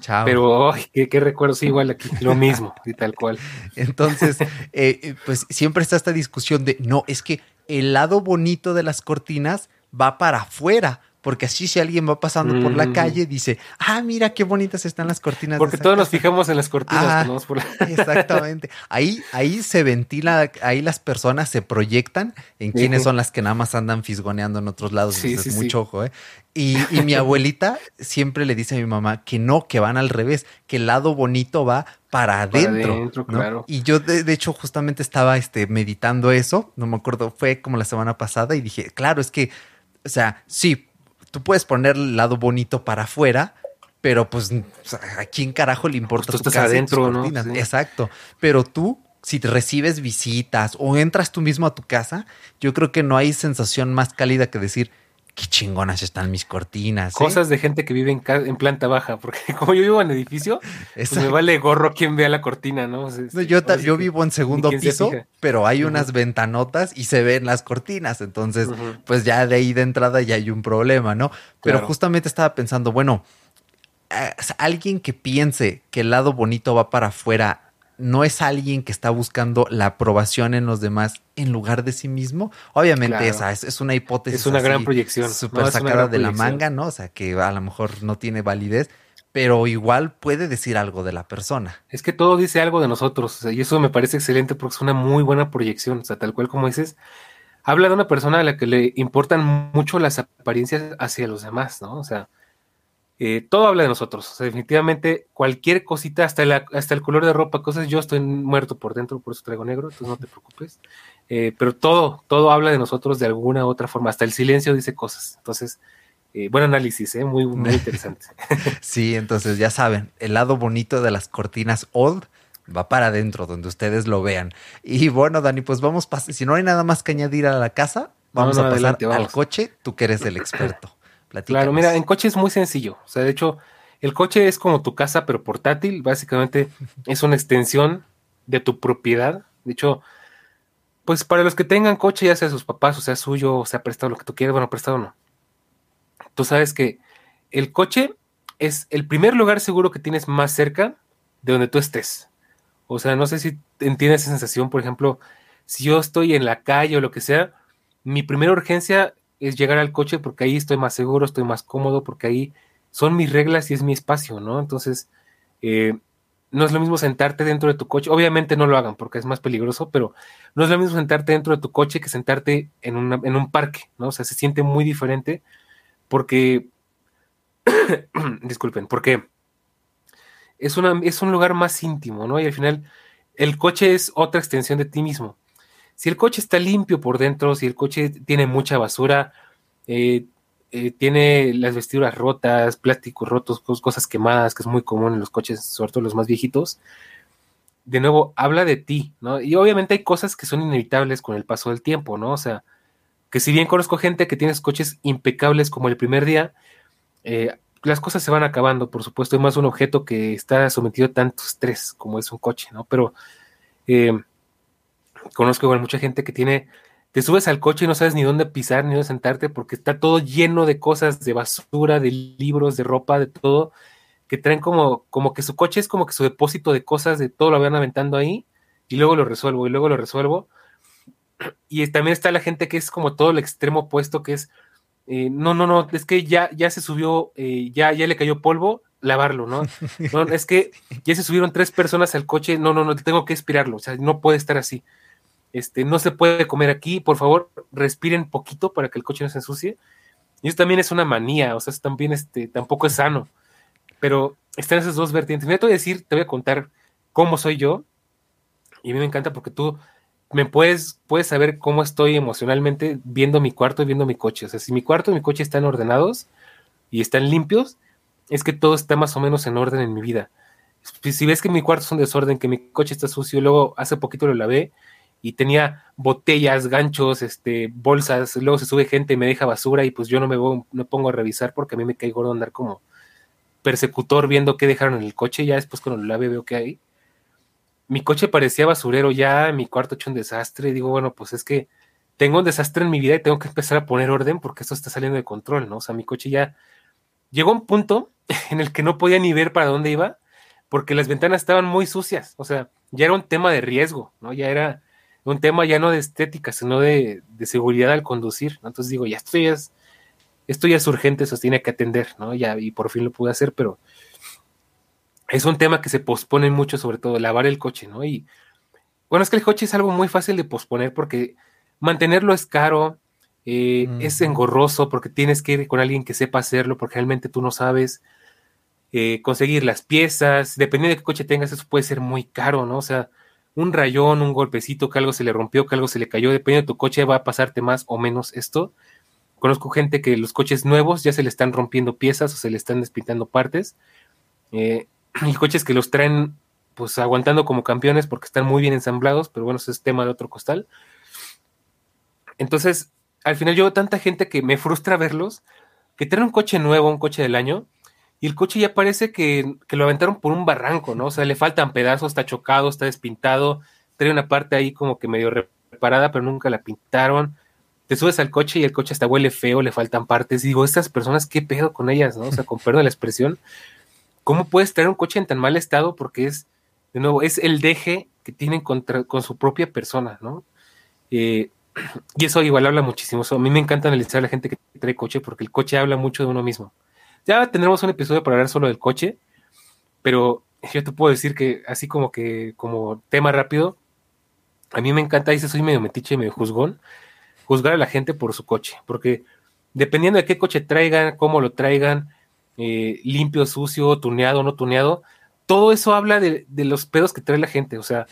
Chao. Pero, ¿qué, qué recuerdo? Sí, igual aquí, lo mismo, y tal cual. Entonces, eh, pues siempre está esta discusión de, no, es que el lado bonito de las cortinas va para afuera. Porque así si alguien va pasando por la calle, dice, ah, mira qué bonitas están las cortinas. Porque todos nos fijamos en las cortinas. Ah, Exactamente. Ahí, ahí se ventila, ahí las personas se proyectan en quiénes son las que nada más andan fisgoneando en otros lados. Sí, mucho ojo, ¿eh? Y, mi abuelita siempre le dice a mi mamá que no, que van al revés, que el lado bonito va para adentro. claro. Y yo, de, hecho, justamente estaba este, meditando eso, no me acuerdo, fue como la semana pasada y dije, claro, es que o sea, sí, tú puedes poner el lado bonito para afuera, pero pues a quién carajo le importa pues tú estás adentro, ¿no? Exacto. Pero tú, si te recibes visitas o entras tú mismo a tu casa, yo creo que no hay sensación más cálida que decir, qué chingonas están mis cortinas. ¿eh? Cosas de gente que vive en, planta baja, porque como yo vivo en edificio, pues me vale gorro quien vea la cortina, ¿no? yo, vivo en segundo piso, pero hay unas ventanotas y se ven las cortinas, entonces pues ya de ahí de entrada ya hay un problema, ¿no? Pero justamente estaba pensando, bueno, eh, alguien que piense que el lado bonito va para afuera no es alguien que está buscando la aprobación en los demás en lugar de sí mismo. Obviamente esa es, una hipótesis. Es una gran proyección. Súper sacada de la manga, ¿no? O sea, que a lo mejor no tiene validez, pero igual puede decir algo de la persona. Es que todo dice algo de nosotros, y eso me parece excelente porque es una muy buena proyección, o sea, tal cual como dices, habla de una persona a la que le importan mucho las apariencias hacia los demás, ¿no? O sea, eh, todo habla de nosotros. definitivamente, cualquier cosita, hasta, hasta el color de ropa, cosas, yo estoy muerto por dentro, por eso traigo negro, entonces no te preocupes. Eh, pero todo, todo habla de nosotros de alguna u otra forma. Hasta el silencio dice cosas. Entonces, eh, buen análisis, muy, muy interesante. sí, entonces ya saben, el lado bonito de las cortinas old va para adentro, donde ustedes lo vean. Y bueno, Dani, pues vamos, si no hay nada más que añadir a la casa, vamos a pasar al coche, tú que eres el experto. Claro, mira, en coche es muy sencillo. O sea, de hecho, el coche es como tu casa, pero portátil. Básicamente es una extensión de tu propiedad. De hecho, pues para los que tengan coche, ya sea sus papás, o sea suyo, o sea prestado lo que tú quieras, bueno, prestado no. Tú sabes que el coche es el primer lugar seguro que tienes más cerca de donde tú estés. O sea, no sé si entiendes esa sensación, por ejemplo, si yo estoy en la calle o lo que sea, mi primera urgencia es llegar al coche porque ahí estoy más seguro, estoy más cómodo, porque ahí son mis reglas y es mi espacio, ¿no? Entonces, eh, no es lo mismo sentarte dentro de tu coche, obviamente no lo hagan porque es más peligroso, pero no es lo mismo sentarte dentro de tu coche que sentarte en, en un parque, ¿no? O sea, se siente muy diferente porque, disculpen, porque es, una, es un lugar más íntimo, ¿no? Y al final, el coche es otra extensión de ti mismo. Si el coche está limpio por dentro, si el coche tiene mucha basura, eh, eh, tiene las vestiduras rotas, plásticos rotos, cosas quemadas, que es muy común en los coches, sobre todo los más viejitos, de nuevo, habla de ti, ¿no? Y obviamente hay cosas que son inevitables con el paso del tiempo, ¿no? O sea, que si bien conozco gente que tiene coches impecables como el primer día, eh, las cosas se van acabando, por supuesto, hay más un objeto que está sometido a tanto estrés como es un coche, ¿no? Pero conozco igual mucha gente que tiene, te subes al coche y no sabes ni dónde pisar ni dónde sentarte porque está todo lleno de cosas, de basura, de libros, de ropa, de todo, que traen como, como que su coche es como que su depósito de cosas, de todo lo van aventando ahí y luego lo resuelvo y luego lo resuelvo. Y también está la gente que es como todo el extremo opuesto, que es, eh, no, no, no, es que ya, ya se subió, eh, ya, ya le cayó polvo, lavarlo, ¿no? ¿no? Es que ya se subieron tres personas al coche, no, no, no, tengo que aspirarlo, o sea, no puede estar así. Este, no se puede comer aquí, por favor, respiren poquito para que el coche no se ensucie. Y eso también es una manía, o sea, también este, tampoco es sano. Pero están esas dos vertientes. Mira, te voy a decir, te voy a contar cómo soy yo. Y a mí me encanta porque tú me puedes, puedes saber cómo estoy emocionalmente viendo mi cuarto y viendo mi coche. O sea, si mi cuarto y mi coche están ordenados y están limpios, es que todo está más o menos en orden en mi vida. Si, ves que mi cuarto es un desorden, que mi coche está sucio, luego hace poquito lo lavé y tenía botellas, ganchos, este, bolsas, luego se sube gente y me deja basura y pues yo no me, voy, me pongo a revisar porque a mí me cae gordo andar como persecutor viendo qué dejaron en el coche, ya después cuando lo lave veo qué hay. Mi coche parecía basurero ya, mi cuarto hecho un desastre, digo, bueno, pues es que tengo un desastre en mi vida y tengo que empezar a poner orden porque esto está saliendo de control, ¿no? O sea, mi coche ya llegó a un punto en el que no podía ni ver para dónde iba porque las ventanas estaban muy sucias, o sea, ya era un tema de riesgo, ¿no? Ya era un tema ya no de estética, sino de, seguridad al conducir, Entonces digo, ya esto ya es, esto ya es urgente, eso tiene que atender, ¿no? Ya, y por fin lo pude hacer, pero es un tema que se pospone mucho, sobre todo lavar el coche, ¿no? Y bueno, es que el coche es algo muy fácil de posponer porque mantenerlo es caro, eh, es engorroso porque tienes que ir con alguien que sepa hacerlo, porque realmente tú no sabes eh, conseguir las piezas, dependiendo de qué coche tengas, eso puede ser muy caro, ¿no? O sea, un rayón, un golpecito, que algo se le rompió, que algo se le cayó, dependiendo de tu coche va a pasarte más o menos esto. Conozco gente que los coches nuevos ya se le están rompiendo piezas o se le están despintando partes. Eh, y coches que los traen pues aguantando como campeones porque están muy bien ensamblados, pero bueno, eso es tema de otro costal. Entonces, al final yo veo tanta gente que me frustra verlos, que traen un coche nuevo, un coche del año, y el coche ya parece que, lo aventaron por un barranco, ¿no? O sea, le faltan pedazos, está chocado, está despintado, trae una parte ahí como que medio reparada, pero nunca la pintaron. Te subes al coche y el coche hasta huele feo, le faltan partes. digo, estas personas, ¿qué pedo con ellas, no? O sea, con perdón la expresión, ¿cómo puedes traer un coche en tan mal estado? Porque es, de nuevo, es el deje que tienen contra, con su propia persona, ¿no? Eh, y eso igual habla muchísimo. a mí me encanta analizar a la gente que trae coche porque el coche habla mucho de uno mismo. Ya tendremos un episodio para hablar solo del coche, pero yo te puedo decir que así como que como tema rápido, a mí me encanta, dice, soy medio metiche y medio juzgón, juzgar a la gente por su coche, porque dependiendo de qué coche traigan, cómo lo traigan, eh, limpio, sucio, tuneado, no tuneado, todo eso habla de, de, los pedos que trae la gente. O sea,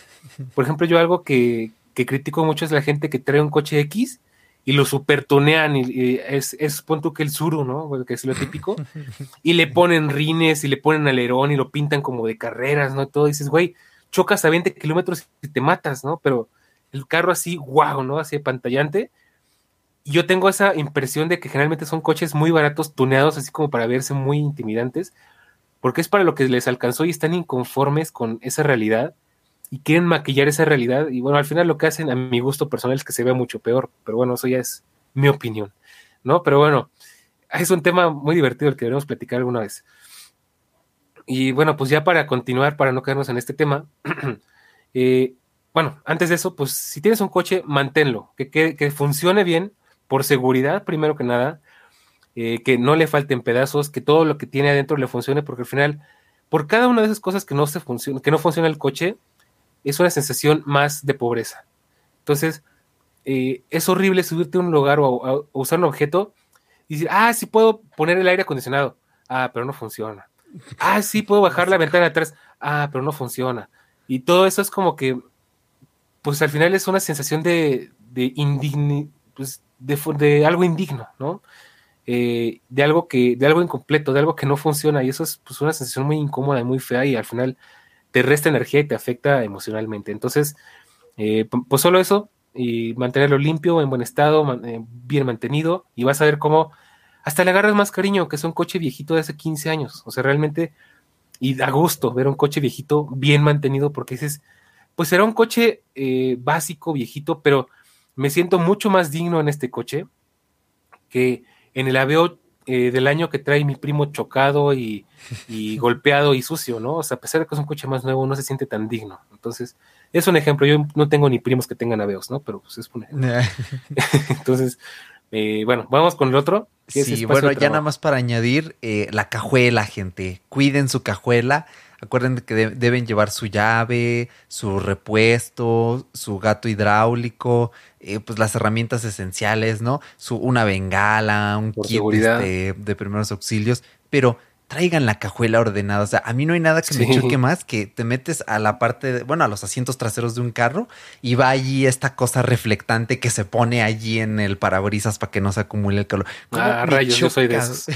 por ejemplo, yo algo que, que critico mucho es la gente que trae un coche X y lo supertonean y, es, es punto que el suru, ¿no? Que es lo típico. Y le ponen rines y le ponen alerón y lo pintan como de carreras, ¿no? Y todo dices, güey, chocas a 20 kilómetros y te matas, ¿no? Pero el carro así, wow, ¿no? Así pantallante. Y yo tengo esa impresión de que generalmente son coches muy baratos, tuneados, así como para verse muy intimidantes, porque es para lo que les alcanzó y están inconformes con esa realidad y quieren maquillar esa realidad. Y bueno, al final lo que hacen a mi gusto personal es que se vea mucho peor, pero bueno, eso ya es mi opinión, ¿no? Pero bueno, es un tema muy divertido el que debemos platicar alguna vez. Y bueno, pues ya para continuar, para no quedarnos en este tema, eh, bueno, antes de eso, pues si tienes un coche, manténlo, que, que, funcione bien, por seguridad primero que nada, eh, que no le falten pedazos, que todo lo que tiene adentro le funcione, porque al final, por cada una de esas cosas que no se que no funciona el coche, es una sensación más de pobreza. Entonces, eh, es horrible subirte a un lugar o a, usar un objeto y decir, ah, sí puedo poner el aire acondicionado. Ah, pero no funciona. Ah, sí puedo bajar la ventana atrás. Ah, pero no funciona. Y todo eso es como que, pues al final es una sensación de, de pues, de, algo indigno, ¿no? Eh, de algo que, de algo incompleto, de algo que no funciona. Y eso es pues una sensación muy incómoda y muy fea. Y al final te resta energía y te afecta emocionalmente. Entonces, eh, pues solo eso, y mantenerlo limpio, en buen estado, eh, bien mantenido, y vas a ver cómo hasta le agarras más cariño, que es un coche viejito de hace 15 años. O sea, realmente, y da gusto ver un coche viejito bien mantenido, porque dices, pues será un coche eh, básico, viejito, pero me siento mucho más digno en este coche que en el Aveo eh, del año que trae mi primo chocado y, golpeado y sucio, ¿no? O sea, a pesar de que es un coche más nuevo, no se siente tan digno. Entonces, es un ejemplo. Yo no tengo ni primos que tengan aveos, ¿no? Pero pues es un ejemplo. Entonces, eh, bueno, vamos con el otro. Sí, bueno, ya nada más para añadir eh, la cajuela, gente. Cuiden su cajuela. Acuerden que deben llevar su llave, su repuesto, su gato hidráulico, eh, pues las herramientas esenciales, ¿no? Su, una bengala, un kit este, de primeros auxilios. Pero traigan la cajuela ordenada. O sea, a mí no hay nada que me choque más que te metes a la parte, de, bueno, a los asientos traseros de un carro y va allí esta cosa reflectante que se pone allí en el parabrisas para que no se acumule el calor. Ah, rayos, yo soy de esos.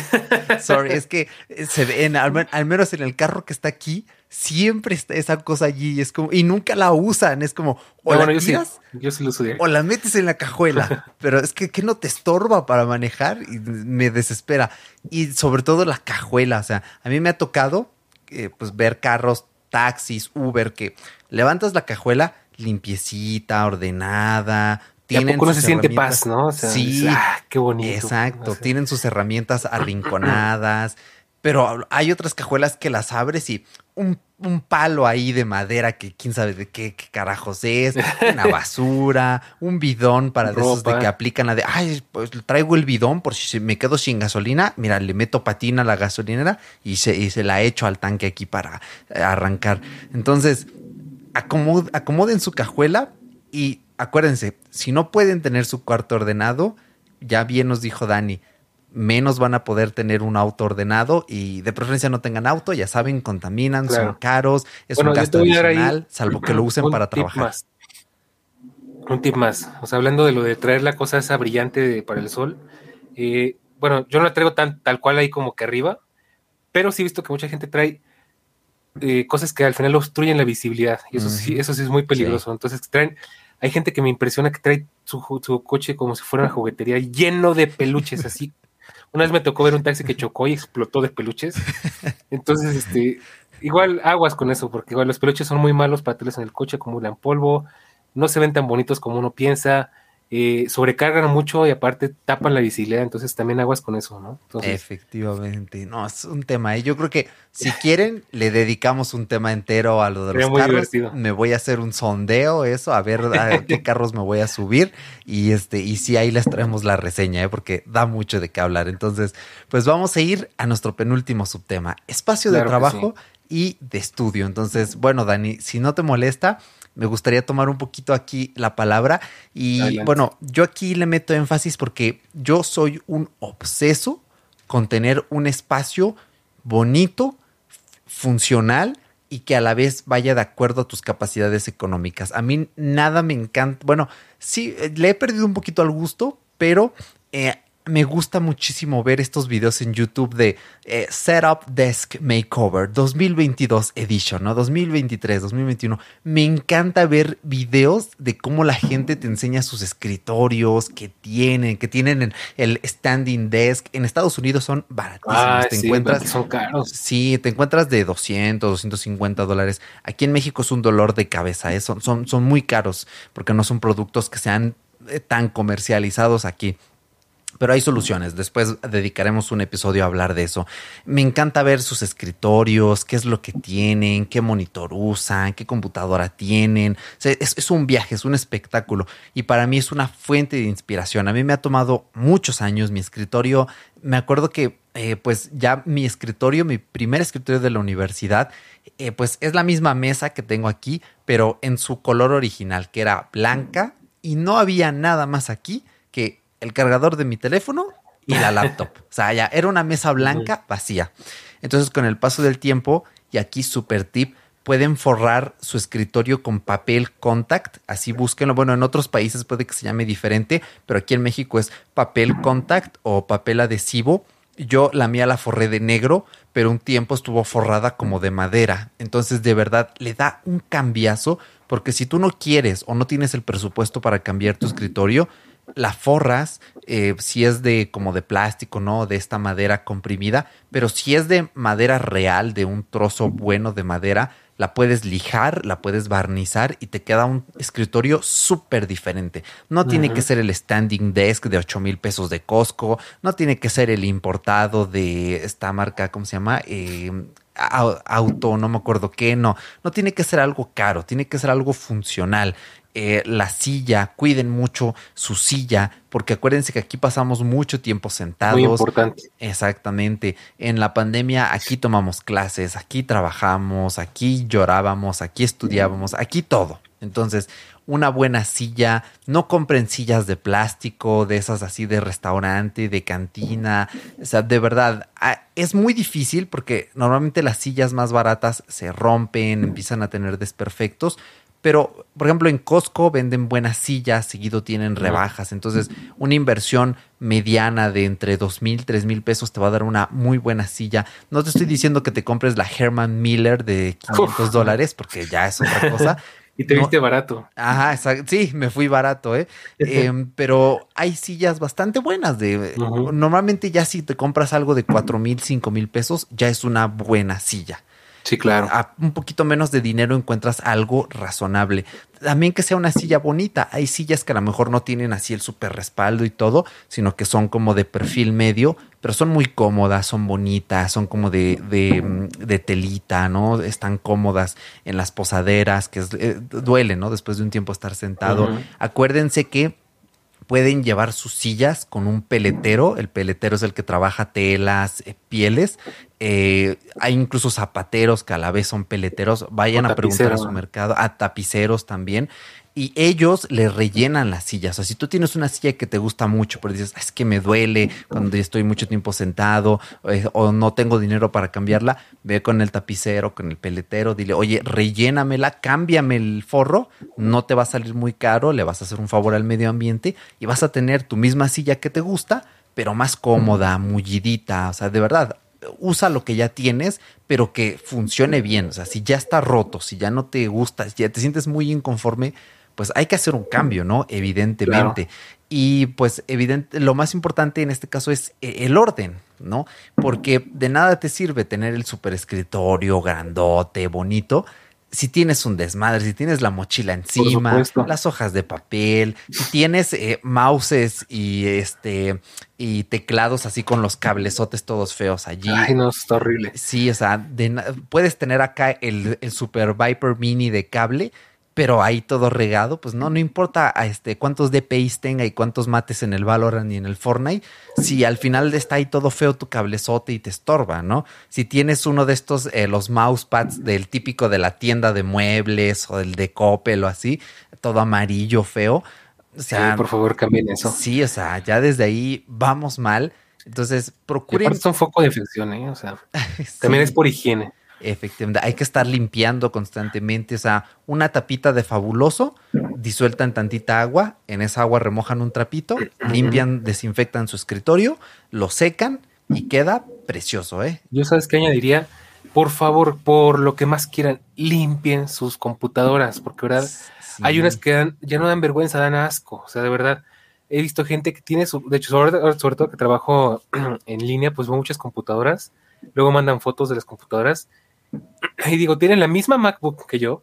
Sorry, es que se ve, al menos en el carro que está aquí, siempre está esa cosa allí es como, y nunca la usan, es como, o la yo, sí, yo sí lo o la metes en la cajuela, pero es que, que no te estorba para manejar y me desespera. Y sobre todo la cajuela, o sea, a mí me ha tocado eh, pues ver carros, taxis, Uber, que levantas la cajuela limpiecita, ordenada, tienen no se siente paz, ¿no? sí, ah, qué bonito. Exacto, tienen sus herramientas arrinconadas, pero hay otras cajuelas que las abres y un, palo ahí de madera que quién sabe de qué, carajos es, una basura, un bidón para de esos de que aplican la de, ay, pues traigo el bidón por si me quedo sin gasolina, mira, le meto patina a la gasolinera y se, y se la echo al tanque aquí para arrancar. Entonces, acomoden su cajuela y acuérdense, si no pueden tener su cuarto ordenado, ya bien nos dijo Dani, menos van a poder tener un auto ordenado y de preferencia no tengan auto, ya saben, contaminan, son caros, es un gasto adicional, salvo que lo usen para trabajar. Un tip más, o sea, hablando de lo de traer la cosa esa brillante para el sol, eh, bueno, yo no la traigo tan, tal cual ahí como que arriba, pero sí he visto que mucha gente trae eh, cosas que al final obstruyen la visibilidad y eso sí, eso sí es muy peligroso. Entonces traen, hay gente que me impresiona que trae su, su coche como si fuera una juguetería lleno de peluches así una vez me tocó ver un taxi que chocó y explotó de peluches. Entonces, este, igual aguas con eso, porque igual los peluches son muy malos para tenerlos en el coche, acumulan polvo, no se ven tan bonitos como uno piensa. Eh, sobrecargan mucho y aparte tapan la visibilidad, entonces también aguas con eso, ¿no? Efectivamente, no, es un tema. ¿eh? Yo creo que si quieren, le dedicamos un tema entero a lo de los carros. Me voy a hacer un sondeo, eso, a ver a qué carros me voy a subir y este, y si ahí les traemos la reseña, ¿eh? porque da mucho de qué hablar. Entonces, pues vamos a ir a nuestro penúltimo subtema, espacio de trabajo y de estudio. Entonces, bueno, Dani, si no te molesta, me gustaría tomar un poquito aquí la palabra. Y bueno, yo aquí le meto énfasis porque yo soy un obseso con tener un espacio bonito, funcional y que a la vez vaya de acuerdo a tus capacidades económicas. A mí nada me encanta. Bueno, sí, le he perdido un poquito al gusto, pero eh, me gusta muchísimo ver estos videos en YouTube de eh, Setup Desk Makeover 2022 Edition, ¿no? 2023, 2021. Me encanta ver videos de cómo la gente te enseña sus escritorios que tienen, que tienen el standing desk. En Estados Unidos son baratísimos. Ah, te encuentras. Son caros. Sí, te encuentras de 200, 250 dólares. Aquí en México es un dolor de cabeza. ¿eh? Son, son, son muy caros porque no son productos que sean eh, tan comercializados aquí. Pero hay soluciones. Después dedicaremos un episodio a hablar de eso. Me encanta ver sus escritorios, qué es lo que tienen, qué monitor usan, qué computadora tienen. es, un viaje, es un espectáculo. Y para mí es una fuente de inspiración. A mí me ha tomado muchos años mi escritorio. Me acuerdo que, eh, pues ya mi escritorio, mi primer escritorio de la universidad, eh, pues es la misma mesa que tengo aquí, pero en su color original, que era blanca. Y no había nada más aquí que el cargador de mi teléfono y la laptop. o sea, ya era una mesa blanca vacía. Entonces, con el paso del tiempo, y aquí super tip, pueden forrar su escritorio con papel contact, así búsquenlo. Bueno, en otros países puede que se llame diferente, pero aquí en México es papel contact o papel adhesivo. Yo la mía la forré de negro, pero un tiempo estuvo forrada como de madera. Entonces, de verdad, le da un cambiazo, porque si tú no quieres o no tienes el presupuesto para cambiar tu escritorio, la forras, eh, si es de como de plástico, ¿no? De esta madera comprimida, pero si es de madera real, de un trozo bueno de madera, la puedes lijar, la puedes barnizar y te queda un escritorio súper diferente. No tiene que ser el standing desk de 8 mil pesos de Costco, no tiene que ser el importado de esta marca, ¿cómo se llama? Eh, auto, no me acuerdo qué, no, no tiene que ser algo caro, tiene que ser algo funcional. Eh, la silla, cuiden mucho su silla, porque acuérdense que aquí pasamos mucho tiempo sentados. Muy importante. Exactamente. En la pandemia aquí tomamos clases, aquí trabajamos, aquí llorábamos, aquí estudiábamos, aquí todo. Entonces, una buena silla, no compren sillas de plástico, de esas así de restaurante, de cantina, o sea, de verdad, es muy difícil porque normalmente las sillas más baratas se rompen, empiezan a tener desperfectos, pero, por ejemplo, en Costco venden buenas sillas, seguido tienen rebajas. Entonces, una inversión mediana de entre dos mil, tres mil pesos te va a dar una muy buena silla. No te estoy diciendo que te compres la Herman Miller de 500 dólares, porque ya es otra cosa. Y te viste barato. Ajá, sí, me fui barato, ¿eh? Em, pero hay sillas bastante buenas. De, Normalmente ya si te compras algo de cuatro mil, cinco mil pesos, ya es una buena silla. Sí, claro. A un poquito menos de dinero encuentras algo razonable. También que sea una silla bonita. Hay sillas que a lo mejor no tienen así el super respaldo y todo, sino que son como de perfil medio, pero son muy cómodas, son bonitas, son como de, de, telita, ¿no? Están cómodas en las posaderas, que eh, duele, ¿no? Después de un tiempo estar sentado. Acuérdense que pueden llevar sus sillas con un peletero. El peletero es el que trabaja telas, eh, pieles. Eh, hay incluso zapateros que a la vez son peleteros. Vayan a preguntar a su mercado, a tapiceros también y ellos le rellenan las sillas. O sea, si tú tienes una silla que te gusta mucho, pero dices, es que me duele cuando estoy mucho tiempo sentado eh, o no tengo dinero para cambiarla, ve con el tapicero, con el peletero, dile, oye, rellénamela, cámbiame el forro, no te va a salir muy caro, le vas a hacer un favor al medio ambiente y vas a tener tu misma silla que te gusta, pero más cómoda, mullidita. O sea, de verdad, usa lo que ya tienes, pero que funcione bien. O sea, si ya está roto, si ya no te gusta, si ya te sientes muy inconforme, pues hay que hacer un cambio, ¿no? Evidentemente. Y pues evidente, lo más importante en este caso es eh, el orden, ¿no? Porque de nada te sirve tener el super escritorio grandote, bonito, si tienes un desmadre, si tienes la mochila encima, las hojas de papel, si tienes eh, mouses y este y teclados así con los cablesotes todos feos allí. Ay, no, está horrible. Sí, o sea, puedes tener acá el, el Super Viper Mini de cable pero ahí todo regado, pues no, no importa a este, cuántos DPIs tenga y cuántos mates en el Valorant y en el Fortnite, si al final está ahí todo feo tu cablezote y te estorba, ¿no? Si tienes uno de estos, eh, los mousepads del típico de la tienda de muebles o el de Coppel o así, todo amarillo, feo. O sea, sí, por favor, cambien eso. Sí, o sea, ya desde ahí vamos mal. Entonces, procuren. Es un foco de infección, ¿eh? O sea, también es por higiene. Efectivamente, hay que estar limpiando constantemente. O sea, una tapita de fabuloso, disueltan tantita agua, en esa agua remojan un trapito, limpian, desinfectan su escritorio, lo secan y queda precioso, ¿eh? Yo sabes que añadiría, por favor, por lo que más quieran, limpien sus computadoras, porque verdad, hay unas que ya no dan vergüenza, dan asco. O sea, de verdad, he visto gente que tiene su, de hecho, sobre, sobre todo que trabajo en línea, pues veo muchas computadoras, luego mandan fotos de las computadoras y digo, tienen la misma MacBook que yo,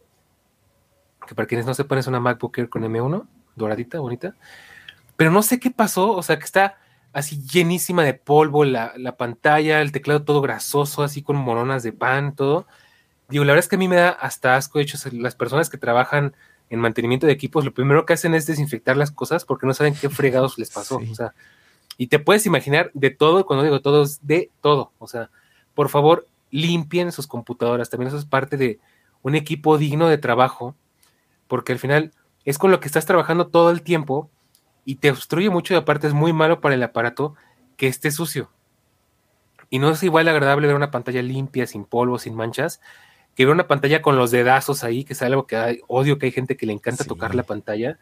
que para quienes no sepan es una MacBook Air con M1, doradita, bonita, pero no sé qué pasó, o sea, que está así llenísima de polvo, la, pantalla, el teclado todo grasoso, así con moronas de pan, todo. Digo, la verdad es que a mí me da hasta asco, de hecho, las personas que trabajan en mantenimiento de equipos, lo primero que hacen es desinfectar las cosas porque no saben qué fregados les pasó, o sea, y te puedes imaginar de todo, cuando digo todo, es de todo, o sea, por favor, limpien sus computadoras. También eso es parte de un equipo digno de trabajo, porque al final es con lo que estás trabajando todo el tiempo y te obstruye mucho y aparte es muy malo para el aparato que esté sucio. Y no es igual agradable ver una pantalla limpia, sin polvo, sin manchas, que ver una pantalla con los dedazos ahí, que es algo que hay, odio que hay gente que le encanta tocar la pantalla,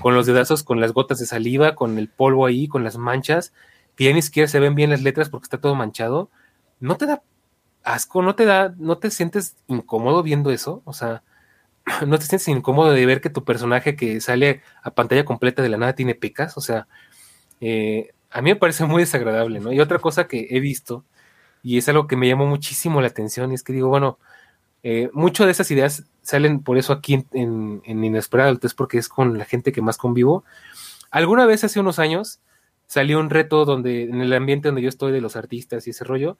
con los dedazos, con las gotas de saliva, con el polvo ahí, con las manchas, que ya ni siquiera se ven bien las letras porque está todo manchado. No te da asco, ¿no te da, no te sientes incómodo viendo eso? O sea, ¿no te sientes incómodo de ver que tu personaje que sale a pantalla completa de la nada tiene pecas? O sea, eh, a mí me parece muy desagradable, ¿no? Y otra cosa que he visto, y es algo que me llamó muchísimo la atención, es que digo, bueno, eh, muchas de esas ideas salen por eso aquí en, en, Inesperado, es porque es con la gente que más convivo. Alguna vez hace unos años salió un reto donde, en el ambiente donde yo estoy de los artistas y ese rollo,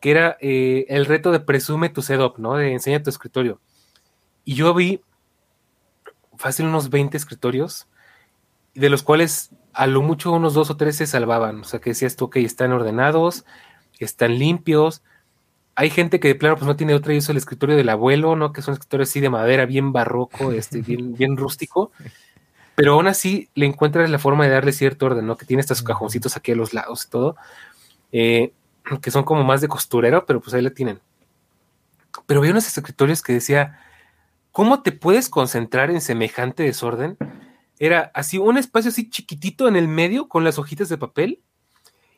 que era eh, el reto de presume tu setup, ¿no? De enseña tu escritorio. Y yo vi fácil unos 20 escritorios, de los cuales a lo mucho unos dos o tres se salvaban. O sea, que decías tú, ok, están ordenados, están limpios. hay gente que de plano pues no tiene otra y usa el escritorio del abuelo, ¿no? Que es un escritorio así de madera, bien barroco, este, bien, bien rústico. Pero aún así le encuentras la forma de darle cierto orden, ¿no? Que tiene estos cajoncitos aquí a los lados y todo. Eh, que son como más de costurero, pero pues ahí la tienen. Pero había unos escritorios que decía, ¿cómo te puedes concentrar en semejante desorden? Era así un espacio así chiquitito en el medio con las hojitas de papel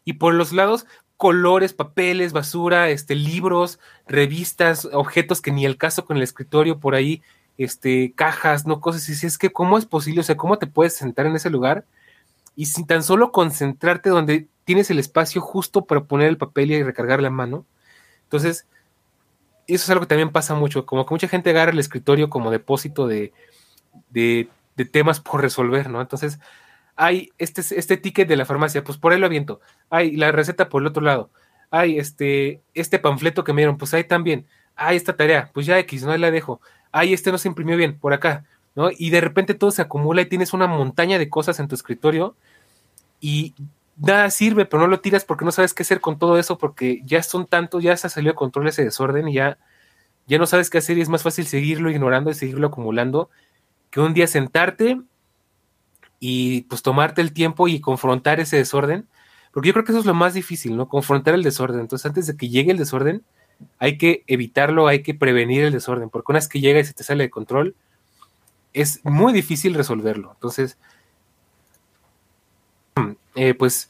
y por los lados colores, papeles, basura, este, libros, revistas, objetos que ni el caso con el escritorio por ahí, este, cajas, no cosas. Y si es que, ¿cómo es posible? O sea, ¿cómo te puedes sentar en ese lugar? Y sin tan solo concentrarte donde tienes el espacio justo para poner el papel y recargar la mano. Entonces, eso es algo que también pasa mucho, como que mucha gente agarra el escritorio como depósito de, de, temas por resolver, ¿no? Entonces, hay este, este ticket de la farmacia, pues por ahí lo aviento. Hay la receta por el otro lado. Hay este, este panfleto que me dieron, pues ahí también. Hay esta tarea, pues ya X, no la dejo. Hay este no se imprimió bien, por acá, ¿no? Y de repente todo se acumula y tienes una montaña de cosas en tu escritorio y nada sirve, pero no lo tiras porque no sabes qué hacer con todo eso, porque ya son tantos, ya se ha salido de control ese desorden y ya, ya no sabes qué hacer y es más fácil seguirlo ignorando y seguirlo acumulando que un día sentarte y pues tomarte el tiempo y confrontar ese desorden, porque yo creo que eso es lo más difícil, ¿no? Confrontar el desorden. Entonces, antes de que llegue el desorden, hay que evitarlo, hay que prevenir el desorden, porque una vez que llega y se te sale de control, es muy difícil resolverlo. Entonces, eh, pues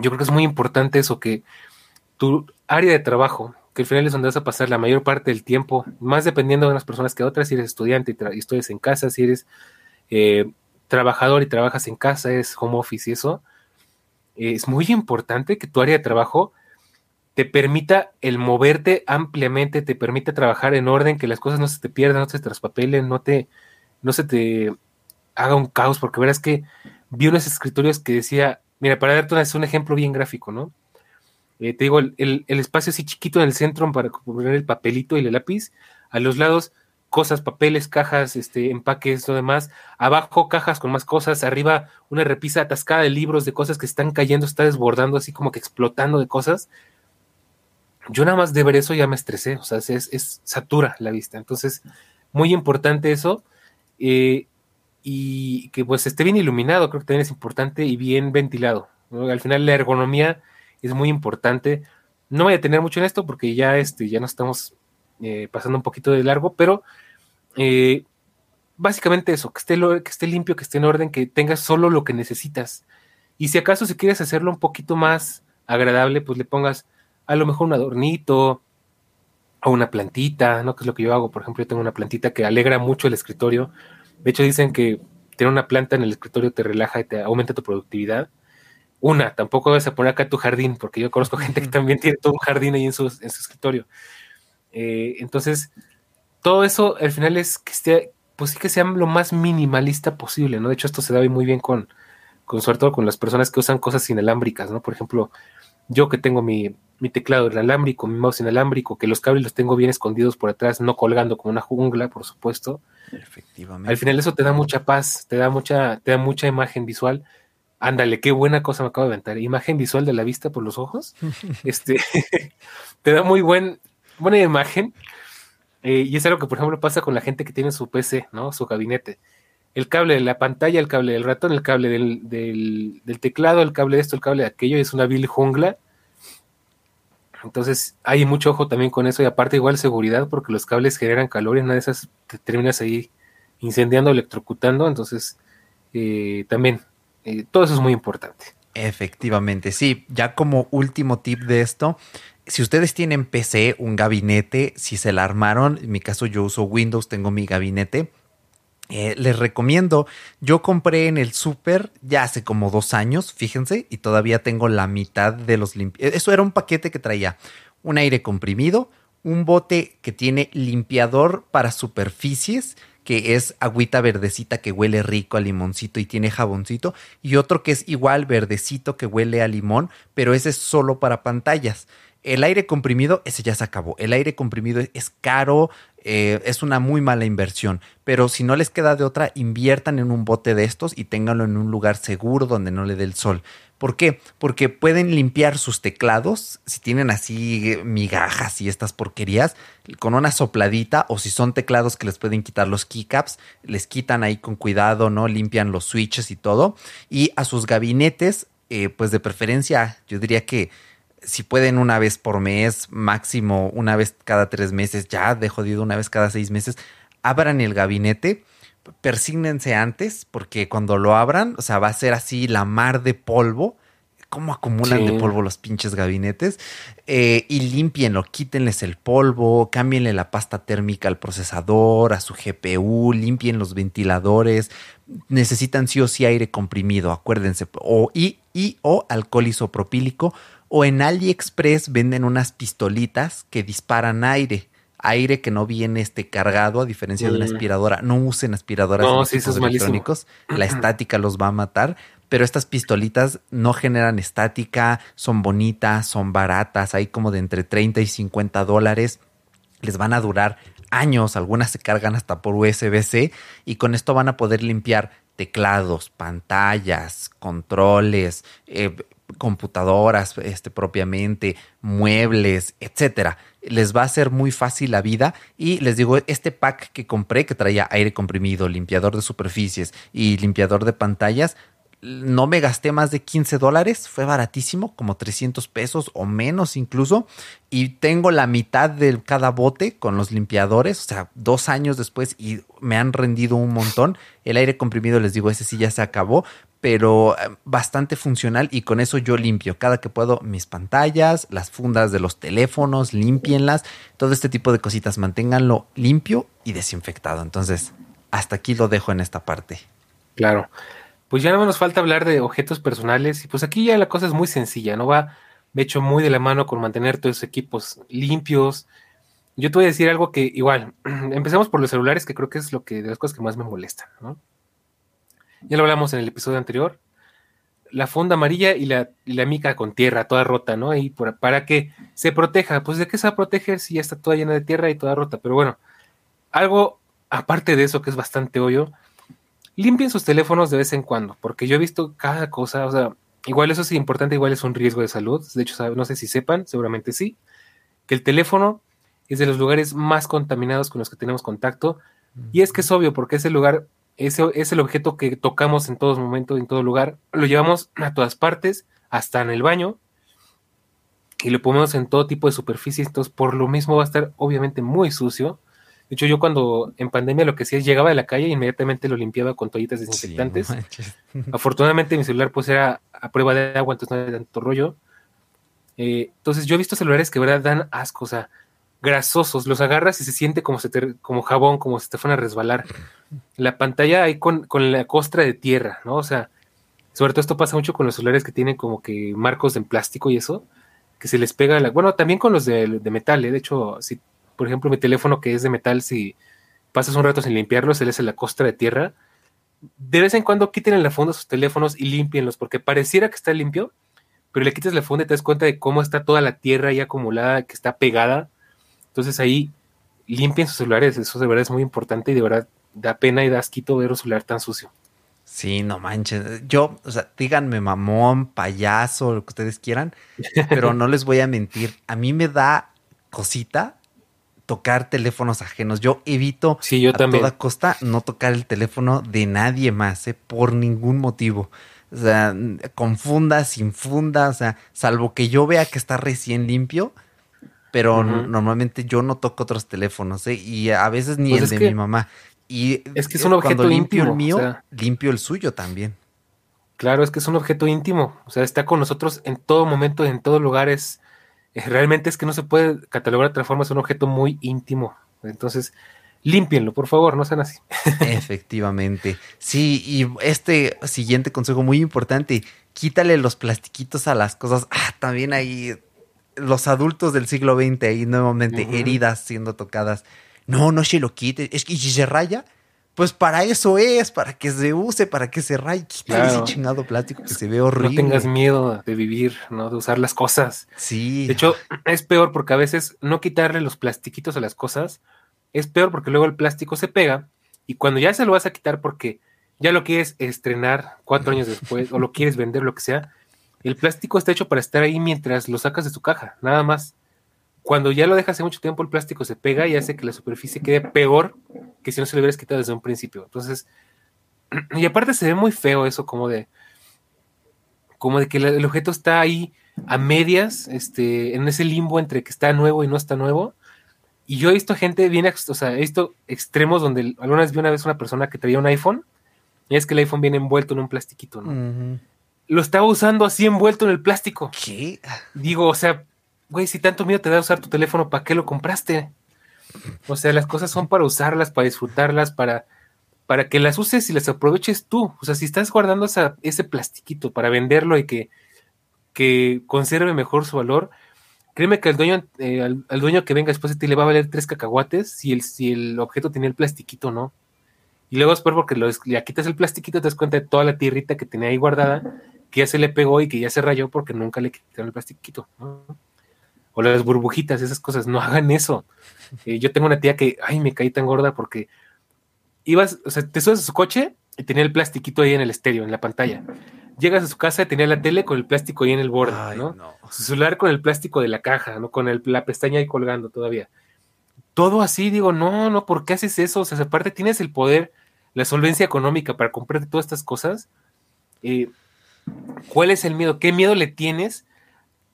yo creo que es muy importante eso, que tu área de trabajo, que al final es donde vas a pasar la mayor parte del tiempo, más dependiendo de unas personas que otras, si eres estudiante y, y estudias en casa, si eres eh, trabajador y trabajas en casa, es home office y eso, es muy importante que tu área de trabajo te permita el moverte ampliamente, te permita trabajar en orden, que las cosas no se te pierdan, no se te traspapelen, no te, no se te haga un caos, porque verás que vi unos escritorios que decía, mira, para darte un ejemplo bien gráfico, ¿no? Eh, te digo, el, el, espacio así chiquito en el centro para poner el papelito y el lápiz, a los lados cosas, papeles, cajas, este, empaques, lo demás. Abajo cajas con más cosas, arriba una repisa atascada de libros, de cosas que están cayendo, está desbordando, así como que explotando de cosas. Yo nada más de ver eso ya me estresé, o sea, es, satura la vista. Entonces, muy importante eso. Eh, y que pues esté bien iluminado, creo que también es importante y bien ventilado. Al final la ergonomía es muy importante. No voy a tener mucho en esto porque ya, este, ya no estamos eh, pasando un poquito de largo, pero eh, básicamente eso, que esté, que esté limpio, que esté en orden, que tengas solo lo que necesitas. Y si acaso si quieres hacerlo un poquito más agradable, pues le pongas a lo mejor un adornito o una plantita, ¿no? Que es lo que yo hago. Por ejemplo, yo tengo una plantita que alegra mucho el escritorio. De hecho, dicen que tener una planta en el escritorio te relaja y te aumenta tu productividad. Una, tampoco vas a poner acá tu jardín, porque yo conozco gente que también tiene todo un jardín ahí en su, en su escritorio. Eh, entonces, todo eso al final es que esté, pues sí que sea lo más minimalista posible, ¿no? De hecho, esto se da muy bien con, con sobre todo con las personas que usan cosas inalámbricas, ¿no? Por ejemplo, yo que tengo mi, mi teclado inalámbrico, mi mouse inalámbrico, que los cables los tengo bien escondidos por atrás, no colgando como una jungla, por supuesto. Efectivamente. Al final eso te da mucha paz, te da mucha, te da mucha imagen visual. Ándale, qué buena cosa me acabo de inventar. Imagen visual de la vista por los ojos. este te da muy buen, buena imagen. Eh, y es algo que, por ejemplo, pasa con la gente que tiene su PC, ¿no? Su gabinete. El cable de la pantalla, el cable del ratón, el cable del, del, teclado, el cable de esto, el cable de aquello, es una vil jungla. Entonces, hay mucho ojo también con eso. Y aparte, igual seguridad, porque los cables generan calor y una de esas te terminas ahí incendiando, electrocutando. Entonces, eh, también, eh, todo eso es muy importante. Efectivamente, sí. Ya como último tip de esto, si ustedes tienen PC, un gabinete, si se la armaron, en mi caso yo uso Windows, tengo mi gabinete. Eh, les recomiendo, yo compré en el super ya hace como dos años, fíjense, y todavía tengo la mitad de los limpiadores. Eso era un paquete que traía un aire comprimido, un bote que tiene limpiador para superficies, que es agüita verdecita que huele rico a limoncito y tiene jaboncito, y otro que es igual verdecito que huele a limón, pero ese es solo para pantallas. El aire comprimido, ese ya se acabó. El aire comprimido es caro, eh, es una muy mala inversión. Pero si no les queda de otra, inviertan en un bote de estos y ténganlo en un lugar seguro donde no le dé el sol. ¿Por qué? Porque pueden limpiar sus teclados, si tienen así migajas y estas porquerías, con una sopladita, o si son teclados que les pueden quitar los keycaps, les quitan ahí con cuidado, ¿no? Limpian los switches y todo. Y a sus gabinetes, eh, pues de preferencia, yo diría que si pueden una vez por mes, máximo una vez cada tres meses, ya de jodido una vez cada seis meses, abran el gabinete persígnense antes, porque cuando lo abran, o sea, va a ser así la mar de polvo. ¿Cómo acumulan de polvo los pinches gabinetes? Eh, y limpienlo, quítenles el polvo, cámbienle la pasta térmica al procesador, a su GPU, limpien los ventiladores. Necesitan sí o sí aire comprimido, acuérdense. O, y, y o alcohol isopropílico. O en AliExpress venden unas pistolitas que disparan aire aire que no viene este cargado, a diferencia de una mm. aspiradora. No usen aspiradoras no, sí, electrónicos. La estática los va a matar. Pero estas pistolitas no generan estática, son bonitas, son baratas, hay como de entre 30 y 50 dólares. Les van a durar años, algunas se cargan hasta por USB-C y con esto van a poder limpiar teclados, pantallas, controles, eh, computadoras este, propiamente, muebles, etcétera. Les va a ser muy fácil la vida y les digo, este pack que compré que traía aire comprimido, limpiador de superficies y limpiador de pantallas, no me gasté más de 15 dólares, fue baratísimo, como 300 pesos o menos incluso, y tengo la mitad de cada bote con los limpiadores, o sea, dos años después y me han rendido un montón. El aire comprimido, les digo, ese sí ya se acabó, pero eh, bastante funcional y con eso yo limpio cada que puedo mis pantallas, las fundas de los teléfonos, limpienlas, todo este tipo de cositas, manténganlo limpio y desinfectado. Entonces, hasta aquí lo dejo en esta parte. Claro. Pues ya no nos falta hablar de objetos personales y pues aquí ya la cosa es muy sencilla, ¿no? Va, de hecho, muy de la mano con mantener todos los equipos limpios. Yo te voy a decir algo que igual, empecemos por los celulares, que creo que es lo que de las cosas que más me molestan, ¿no? Ya lo hablamos en el episodio anterior. La funda amarilla y la, mica con tierra, toda rota, ¿no? Y para que se proteja. Pues de qué se va a proteger si ya está toda llena de tierra y toda rota. Pero bueno, algo aparte de eso que es bastante hoyo, limpien sus teléfonos de vez en cuando, porque yo he visto cada cosa, o sea, igual eso es importante, igual es un riesgo de salud. De hecho, no sé si sepan, seguramente sí, que el teléfono es de los lugares más contaminados con los que tenemos contacto. Y es que es obvio, porque es el lugar ese es el objeto que tocamos en todos momentos, en todo lugar. Lo llevamos a todas partes, hasta en el baño, y lo ponemos en todo tipo de superficies. Entonces, por lo mismo va a estar obviamente muy sucio. De hecho, yo cuando en pandemia lo que hacía es llegaba de la calle e inmediatamente lo limpiaba con toallitas desinfectantes. Afortunadamente mi celular pues era a prueba de agua, entonces no había tanto rollo. Eh, entonces yo he visto celulares que verdad dan asco, o sea, grasosos, los agarras y se siente como, se como jabón, como si te fueran a resbalar. La pantalla ahí con, la costra de tierra, ¿no? O sea, sobre todo esto pasa mucho con los celulares que tienen como que marcos en plástico y eso, que se les pega. Bueno, también con los de, metal, ¿eh? De hecho, si, por ejemplo, mi teléfono que es de metal, si pasas un rato sin limpiarlo, se le hace la costra de tierra. De vez en cuando quiten la funda sus teléfonos y limpienlos, porque pareciera que está limpio, pero le quitas la funda y te das cuenta de cómo está toda la tierra ahí acumulada, que está pegada entonces ahí limpien sus celulares, eso de verdad es muy importante y de verdad da pena y da asquito ver un celular tan sucio. Sí, no manches. Yo, o sea, díganme mamón, payaso, lo que ustedes quieran, pero no les voy a mentir. A mí me da cosita tocar teléfonos ajenos. Yo evito sí, yo a toda costa no tocar el teléfono de nadie más, ¿eh? por ningún motivo. O sea, con funda, sin funda, o sea, salvo que yo vea que está recién limpio, pero normalmente yo no toco otros teléfonos, ¿eh? Y a veces ni pues el de mi mamá. Y es que es un objeto limpio el mío, limpio el suyo también. Claro, es que es un objeto íntimo, o sea, está con nosotros en todo momento, en todos lugares. Eh, realmente es que no se puede catalogar de otra forma, es un objeto muy íntimo. Entonces, límpienlo, por favor, no sean así. Efectivamente. Sí, y este siguiente consejo muy importante, quítale los plastiquitos a las cosas. Ah, también ahí los adultos del siglo XX ahí nuevamente heridas siendo tocadas. No, no se lo quite. Es que si se raya, pues para eso es, para que se use, para que se raye. Quita ese chingado plástico que se ve horrible. No tengas miedo de vivir, ¿no? De usar las cosas. Sí. De hecho, es peor porque a veces no quitarle los plastiquitos a las cosas es peor porque luego el plástico se pega y cuando ya se lo vas a quitar porque ya lo quieres estrenar cuatro años después o lo quieres vender, lo que sea, El plástico está hecho para estar ahí mientras lo sacas de su caja, nada más. Cuando ya lo dejas hace mucho tiempo, el plástico se pega y hace que la superficie quede peor que si no se lo hubieras quitado desde un principio. Entonces, y aparte se ve muy feo eso, como de, como de que el objeto está ahí a medias, este, en ese limbo entre que está nuevo y no está nuevo. Y yo he visto gente bien, o sea, he visto extremos donde alguna vez vi una vez una persona que traía un iPhone y es que el iPhone viene envuelto en un plastiquito, ¿no? Lo estaba usando así envuelto en el plástico. ¿Qué? Digo, o sea, güey, si tanto miedo te da usar tu teléfono, ¿para qué lo compraste? O sea, las cosas son para usarlas, para disfrutarlas, para, para que las uses y las aproveches tú. O sea, si estás guardando ese plastiquito para venderlo y que, que conserve mejor su valor, créeme que al dueño, eh, al, dueño que venga después de ti le va a valer tres cacahuates si el, si el objeto tenía el plastiquito no. Y luego es porque lo, le quitas el plastiquito, te das cuenta de toda la tierrita que tenía ahí guardada, que ya se le pegó y que ya se rayó porque nunca le quitaron el plastiquito. O las burbujitas, esas cosas, no hagan eso. Eh, yo tengo una tía que, ay, me caí tan gorda porque ibas, o sea, te subes a su coche y tenía el plastiquito ahí en el estéreo, en la pantalla. Llegas a su casa y tenía la tele con el plástico ahí en el borde, ¿no? Su celular con el plástico de la caja, ¿no? Con el, la pestaña ahí colgando todavía. Todo así, digo, no, no, ¿por qué haces eso? O sea, aparte tienes el poder la solvencia económica para comprarte todas estas cosas, eh, ¿cuál es el miedo? ¿Qué miedo le tienes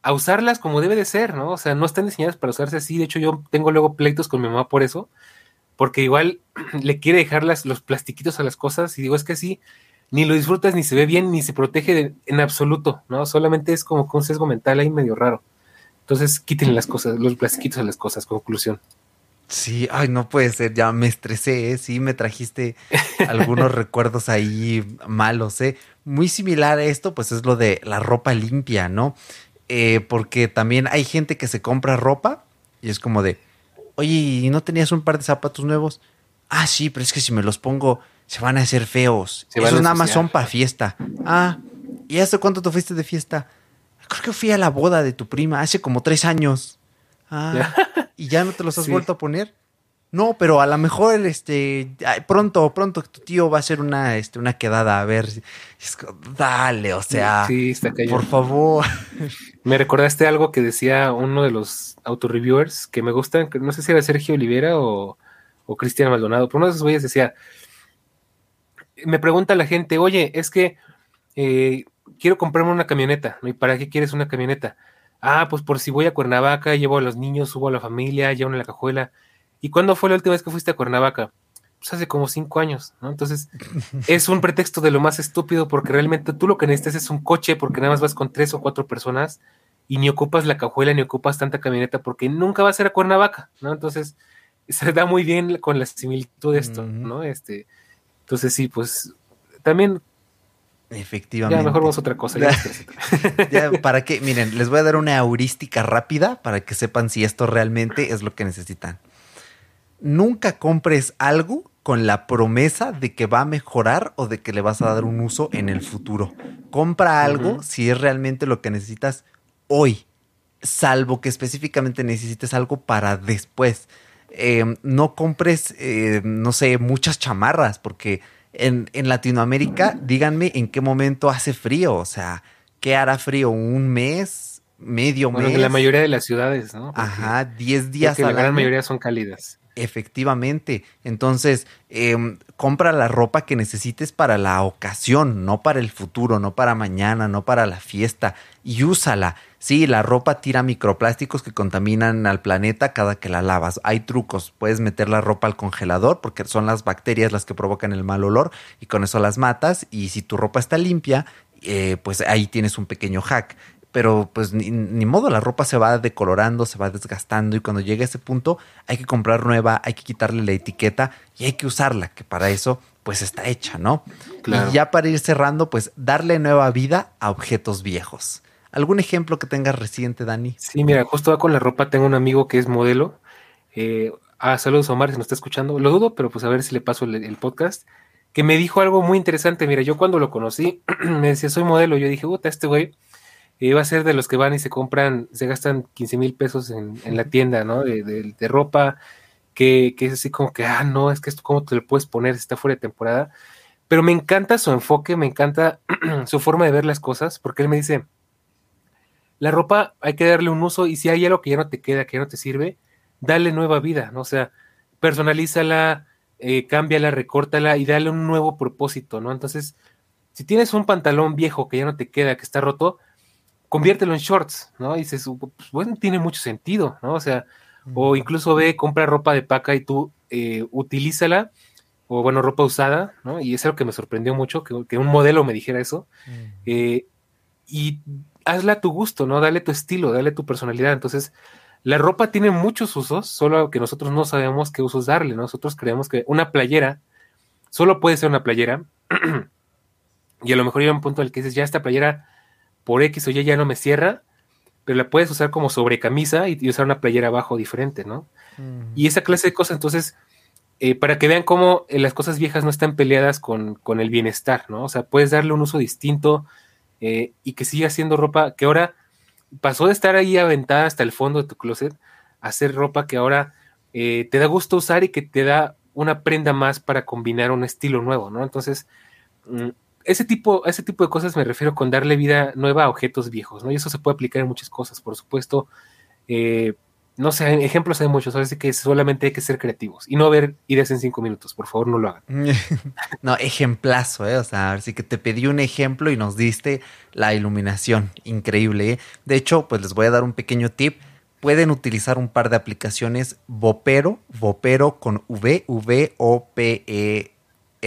a usarlas como debe de ser, ¿no? O sea, no están diseñadas para usarse así. De hecho, yo tengo luego pleitos con mi mamá por eso, porque igual le quiere dejar los plastiquitos a las cosas y digo, es que sí, ni lo disfrutas, ni se ve bien, ni se protege en absoluto, ¿no? Solamente es como un sesgo mental ahí medio raro. Entonces, quiten las cosas, los plastiquitos a las cosas, conclusión. Sí, ay, no puede ser, ya me estresé, ¿eh? sí, me trajiste algunos recuerdos ahí malos, ¿eh? Muy similar a esto, pues es lo de la ropa limpia, ¿no? Eh, porque también hay gente que se compra ropa y es como de, oye, ¿y no tenías un par de zapatos nuevos? Ah, sí, pero es que si me los pongo se van a hacer feos. Se Esos nada más son para fiesta. Ah, ¿y hace cuánto te fuiste de fiesta? Creo que fui a la boda de tu prima hace como tres años. Ah, ¿y ya no te los has vuelto a poner? No, pero a lo mejor este pronto, pronto tu tío va a hacer una, este, una quedada a ver. Dale, o sea, por favor. Me recordaste algo que decía uno de los autorreviewers que me gustan, no sé si era Sergio Olivera o, o Cristian Maldonado, pero uno de esos güeyes decía, me pregunta la gente, oye, es que eh, quiero comprarme una camioneta, ¿y para qué quieres una camioneta? Ah, pues por si voy a Cuernavaca, llevo a los niños, subo a la familia, llevo en la cajuela. ¿Y cuándo fue la última vez que fuiste a Cuernavaca? Pues hace como cinco años, ¿no? Entonces, es un pretexto de lo más estúpido porque realmente tú lo que necesitas es un coche porque nada más vas con tres o cuatro personas y ni ocupas la cajuela ni ocupas tanta camioneta porque nunca vas a ir a Cuernavaca, ¿no? Entonces, se da muy bien con la similitud de esto, ¿no? Este, entonces sí, pues también Efectivamente. Ya, mejor vamos a otra cosa. Ya, para que, miren, les voy a dar una heurística rápida para que sepan si esto realmente es lo que necesitan. Nunca compres algo con la promesa de que va a mejorar o de que le vas a dar un uso en el futuro. Compra algo si es realmente lo que necesitas hoy, salvo que específicamente necesites algo para después. Eh, no compres, eh, no sé, muchas chamarras, porque en, Latinoamérica, díganme en qué momento hace frío, o sea, ¿qué hará frío? ¿Un mes? ¿Medio mes? En la mayoría de las ciudades, ¿no? Ajá, 10 días. la gran mayoría son cálidas. Efectivamente. Entonces, em, compra la ropa que necesites para la ocasión, no para el futuro, no para mañana, no para la fiesta, y úsala. Sí, la ropa tira microplásticos que contaminan al planeta cada que la lavas. Hay trucos. Puedes meter la ropa al congelador porque son las bacterias las que provocan el mal olor y con eso las matas. Y si tu ropa está limpia, eh, pues ahí tienes un pequeño hack pero pues ni, modo, la ropa se va decolorando, se va desgastando y cuando llega a ese punto hay que comprar nueva, hay que quitarle la etiqueta y hay que usarla, que para eso pues está hecha, ¿no? Y ya para ir cerrando, pues darle nueva vida a objetos viejos. ¿Algún ejemplo que tengas reciente, Dani? Sí, mira, justo va con la ropa, tengo un amigo que es modelo. Eh, ah, saludos Omar, si nos está escuchando. Lo dudo, pero pues a ver si le paso el, podcast. Que me dijo algo muy interesante. Mira, yo cuando lo conocí, me decía, soy modelo. Yo dije, puta, este güey va a ser de los que van y se compran, se gastan 15 mil pesos en, la tienda, ¿no? De, ropa, que, es así como que, ah, no, es que esto, ¿cómo te lo puedes poner? Está fuera de temporada. Pero me encanta su enfoque, me encanta su forma de ver las cosas, porque él me dice, la ropa hay que darle un uso y si hay algo que ya no te queda, que ya no te sirve, dale nueva vida, ¿no? O sea, personalízala, eh, cámbiala, recórtala y dale un nuevo propósito, ¿no? Entonces, si tienes un pantalón viejo que ya no te queda, que está roto, conviértelo en shorts, ¿no? Y dices, pues, bueno, tiene mucho sentido, ¿no? O sea, o incluso ve, compra ropa de paca y tú eh, utilízala, o bueno, ropa usada, ¿no? Y es algo que me sorprendió mucho, que, un modelo me dijera eso. Eh, y hazla a tu gusto, ¿no? Dale tu estilo, dale tu personalidad. Entonces, la ropa tiene muchos usos, solo que nosotros no sabemos qué usos darle. Nosotros creemos que una playera solo puede ser una playera. y a lo mejor llega un punto en el que dices, ya esta playera por X o Y ya no me cierra, pero la puedes usar como sobrecamisa y, y usar una playera abajo diferente, ¿no? Y esa clase de cosas, entonces, eh, para que vean cómo eh, las cosas viejas no están peleadas con, con, el bienestar, ¿no? O sea, puedes darle un uso distinto, eh, y que siga siendo ropa que ahora pasó de estar ahí aventada hasta el fondo de tu closet a ser ropa que ahora te da gusto usar y que te da una prenda más para combinar un estilo nuevo, ¿no? Entonces, mm, ese tipo, ese tipo de cosas me refiero con darle vida nueva a objetos viejos, ¿no? Y eso se puede aplicar en muchas cosas, por supuesto. Eh, no sé, ejemplos hay muchos, así que solamente hay que ser creativos y no ver ideas en cinco minutos, por favor no lo hagan. no, ejemplazo, ¿eh? O sea, así que te pedí un ejemplo y nos diste la iluminación, increíble. ¿eh? De hecho, pues les voy a dar un pequeño tip. Pueden utilizar un par de aplicaciones Vopero, Vopero con V, V,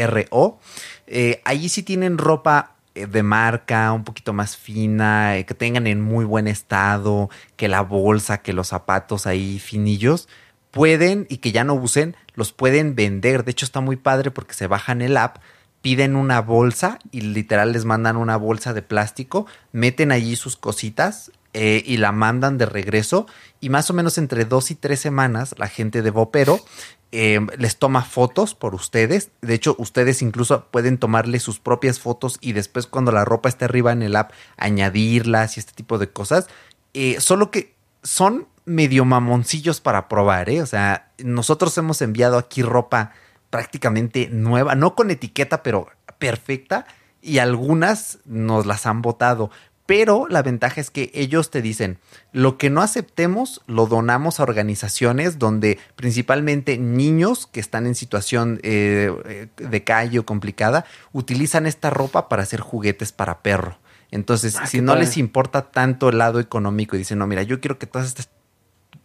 O, P, E, R, O. Eh, allí sí tienen ropa eh, de marca, un poquito más fina, eh, que tengan en muy buen estado, que la bolsa, que los zapatos ahí finillos, pueden y que ya no usen, los pueden vender. De hecho está muy padre porque se bajan el app, piden una bolsa y literal les mandan una bolsa de plástico, meten allí sus cositas eh, y la mandan de regreso y más o menos entre dos y tres semanas la gente de Vopero Em, les toma fotos por ustedes. De hecho, ustedes incluso pueden tomarle sus propias fotos y después cuando la ropa esté arriba en el app, añadirlas y este tipo de cosas. Eh, solo que son medio mamoncillos para probar, ¿eh? O sea, nosotros hemos enviado aquí ropa prácticamente nueva, no con etiqueta, pero perfecta. Y algunas nos las han botado. Pero la ventaja es que ellos te dicen, lo que no aceptemos lo donamos a organizaciones donde principalmente niños que están en situación eh, de calle o complicada utilizan esta ropa para hacer juguetes para perro. Entonces, ah, si no les importa tanto el lado económico y dicen, no, mira, yo quiero que todas estas,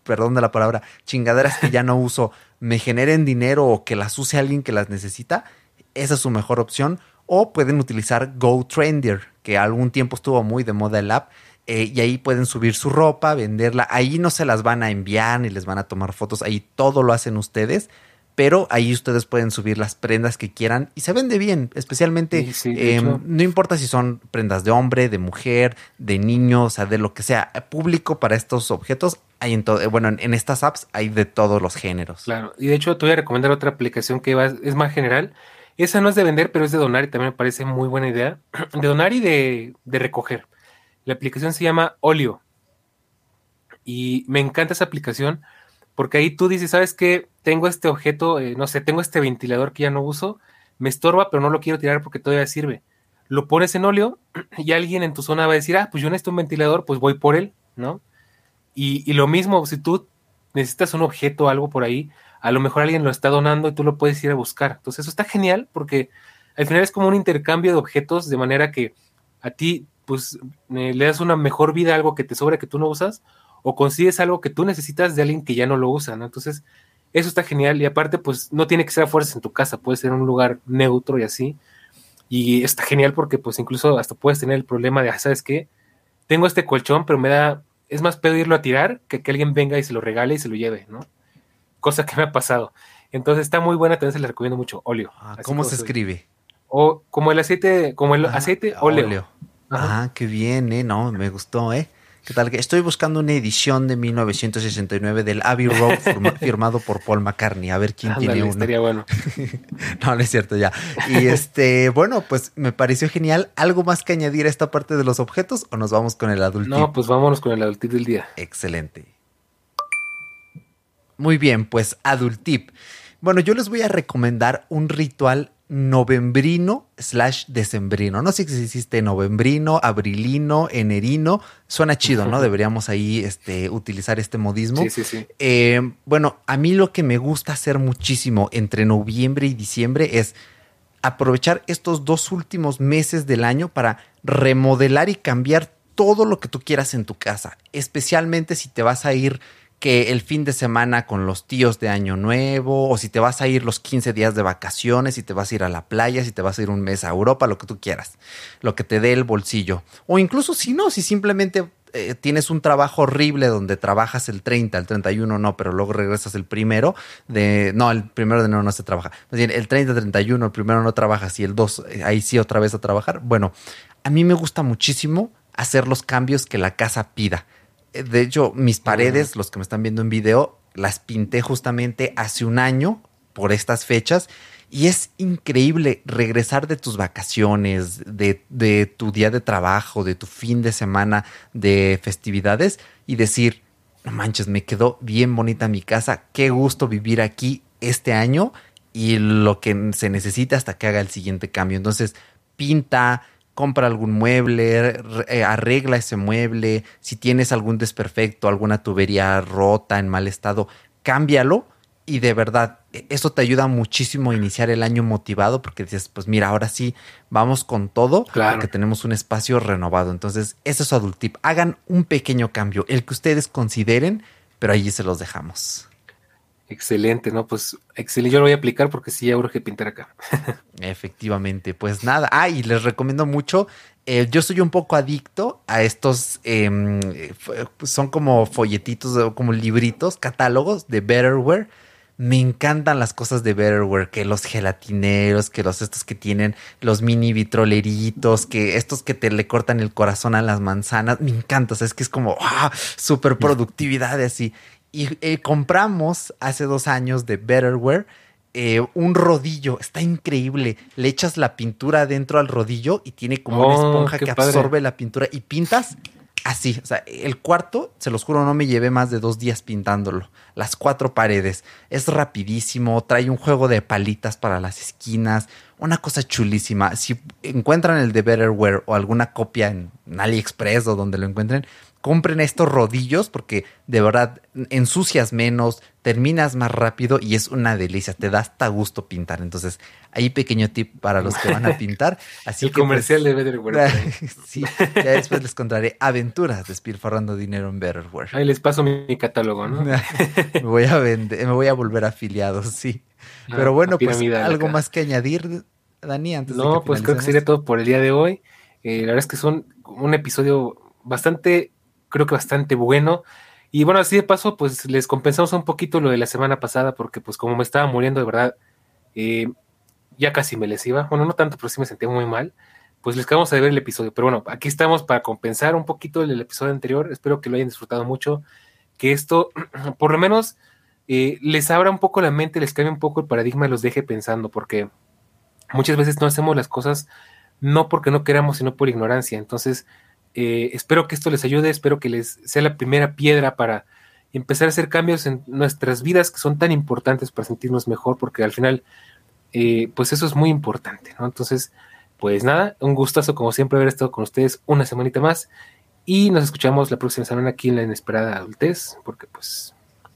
perdón de la palabra, chingaderas que ya no uso, me generen dinero o que las use alguien que las necesita, esa es su mejor opción o pueden utilizar GoTrender, que algún tiempo estuvo muy de moda el app. Eh, y ahí pueden subir su ropa, venderla. Ahí no se las van a enviar ni les van a tomar fotos. Ahí todo lo hacen ustedes. Pero ahí ustedes pueden subir las prendas que quieran y se vende bien. Especialmente, em, no importa si son prendas de hombre, de mujer, de niño, o sea, de lo que sea. Público para estos objetos hay en todo. Bueno, en, estas apps hay de todos los géneros. Claro. Y de hecho, te voy a recomendar otra aplicación que es más general esa no es de vender, pero es de donar y también me parece muy buena idea. De donar y de, recoger. La aplicación se llama Olio. Y me encanta esa aplicación porque ahí tú dices, ¿sabes qué? Tengo este objeto, eh, no sé, tengo este ventilador que ya no uso, me estorba, pero no lo quiero tirar porque todavía sirve. Lo pones en óleo y alguien en tu zona va a decir, ah, pues yo necesito un ventilador, pues voy por él, ¿no? Y, lo mismo, si tú necesitas un objeto, algo por ahí, a lo mejor alguien lo está donando y tú lo puedes ir a buscar. Entonces eso está genial porque al final es como un intercambio de objetos de manera que a ti pues le das una mejor vida a algo que te sobra que tú no usas o consigues algo que tú necesitas de alguien que ya no lo usa, ¿no? Entonces eso está genial y aparte pues no tiene que ser a fuerzas en tu casa, puede ser un lugar neutro y así. Y está genial porque pues incluso hasta puedes tener el problema de, ah, ¿sabes qué? Tengo este colchón, pero me da, es más pedirlo a tirar que que alguien venga y se lo regale y se lo lleve, ¿no? cosa que me ha pasado. Entonces está muy buena, también se la recomiendo mucho, óleo. Ah, ¿Cómo se escribe? O como el aceite, como el aceite óleo. Ah, qué bien, eh, no, me gustó, eh. ¿Qué tal? Estoy buscando una edición de 1969 del Abbey Road firmado por Paul McCartney. A ver quién tiene uno. Estaría bueno. no, no es cierto ya. Y este, bueno, pues me pareció genial. ¿Algo más que añadir a esta parte de los objetos o nos vamos con el adultito? No, pues vámonos con el adultito del día. Excelente. Muy bien, pues adultip. Bueno, yo les voy a recomendar un ritual novembrino slash decembrino. No sé si existe novembrino, abrilino, enerino. Suena chido, ¿no? Deberíamos ahí este, utilizar este modismo. Sí, sí, sí. Eh, bueno, a mí lo que me gusta hacer muchísimo entre noviembre y diciembre es aprovechar estos dos últimos meses del año para remodelar y cambiar todo lo que tú quieras en tu casa, especialmente si te vas a ir que el fin de semana con los tíos de Año Nuevo, o si te vas a ir los 15 días de vacaciones, si te vas a ir a la playa, si te vas a ir un mes a Europa, lo que tú quieras, lo que te dé el bolsillo. O incluso si no, si simplemente eh, tienes un trabajo horrible donde trabajas el 30, el 31 no, pero luego regresas el primero de, no, el primero de enero no se trabaja. el 30, 31, el primero no trabajas y el 2, eh, ahí sí otra vez a trabajar. Bueno, a mí me gusta muchísimo hacer los cambios que la casa pida de hecho, mis paredes, los que me están viendo en video, las pinté justamente hace un año por estas fechas. Y es increíble regresar de tus vacaciones, de, tu día de trabajo, de tu fin de semana de festividades y decir, no manches, me quedó bien bonita mi casa, qué gusto vivir aquí este año y lo que se necesita hasta que haga el siguiente cambio. Entonces, pinta, compra algún mueble, eh, arregla ese mueble, si tienes algún desperfecto, alguna tubería rota, en mal estado, cámbialo y de verdad, e, eso te ayuda muchísimo a iniciar el año motivado porque dices, pues mira, ahora sí, vamos con todo claro. porque tenemos un espacio renovado. Entonces, ese es su adult tip. Hagan un pequeño cambio, el que ustedes consideren, pero allí se los dejamos. Excelente, ¿no? Pues excelente, yo lo voy a aplicar porque sí, ya que pintar acá. Efectivamente, pues nada. Ah, y les recomiendo mucho. Eh, yo soy un poco adicto a estos, em, son como folletitos, como libritos, catálogos de Betterware. Me encantan las cosas de Betterware, que los gelatineros, que los estos que tienen los mini vitroleritos, que estos que te le cortan el corazón a las manzanas. Me encanta, o sea, es que es como ¡ah! super productividad así. Y eh, compramos hace dos años de Betterware eh, un rodillo. Está increíble. Le echas la pintura dentro al rodillo y tiene como una oh, esponja que absorbe la pintura y pintas así. O sea, el cuarto, se los juro, no me llevé más de dos días pintándolo. Las cuatro paredes. Es rapidísimo. Trae un juego de palitas para las esquinas. Una cosa chulísima. Si encuentran el de Betterware o alguna copia en AliExpress o donde lo encuentren, compren estos rodillos porque de verdad ensucias menos, terminas más rápido y es una delicia, te da hasta gusto pintar. Entonces, ahí pequeño tip para los que van a pintar. Así El comercial pues, de Betterware. sí, ya después les contaré aventuras despilfarrando dinero en Betterware. Ahí les paso mi, catálogo, ¿no? me voy a vender, me voy a volver afiliado, sí. Ah, Pero bueno, pues algo más que añadir, Dani, antes no, pues creo que sería todo por el día de hoy. Eh, la verdad es que son un episodio bastante creo que bastante bueno. Y bueno, así de paso, pues les compensamos un poquito lo de la semana pasada, porque pues como me estaba muriendo de verdad, eh, ya casi me les iba. Bueno, no tanto, pero sí me sentía muy mal. Pues les acabamos de ver el episodio. Pero bueno, aquí estamos para compensar un poquito el, episodio anterior. Espero que lo hayan disfrutado mucho. Que esto, por lo menos, eh, les abra un poco la mente, les cambie un poco el paradigma y los deje pensando, porque muchas veces no hacemos las cosas no porque no queramos, sino por ignorancia. Entonces, eh, espero que esto les ayude, espero que les sea la primera piedra para empezar a hacer cambios en nuestras vidas que son tan importantes para sentirnos mejor, porque al final, eh, pues eso es muy importante, ¿no? Entonces, pues nada, un gustazo como siempre haber estado con ustedes una semanita más y nos escuchamos la próxima semana aquí en la inesperada adultez, porque pues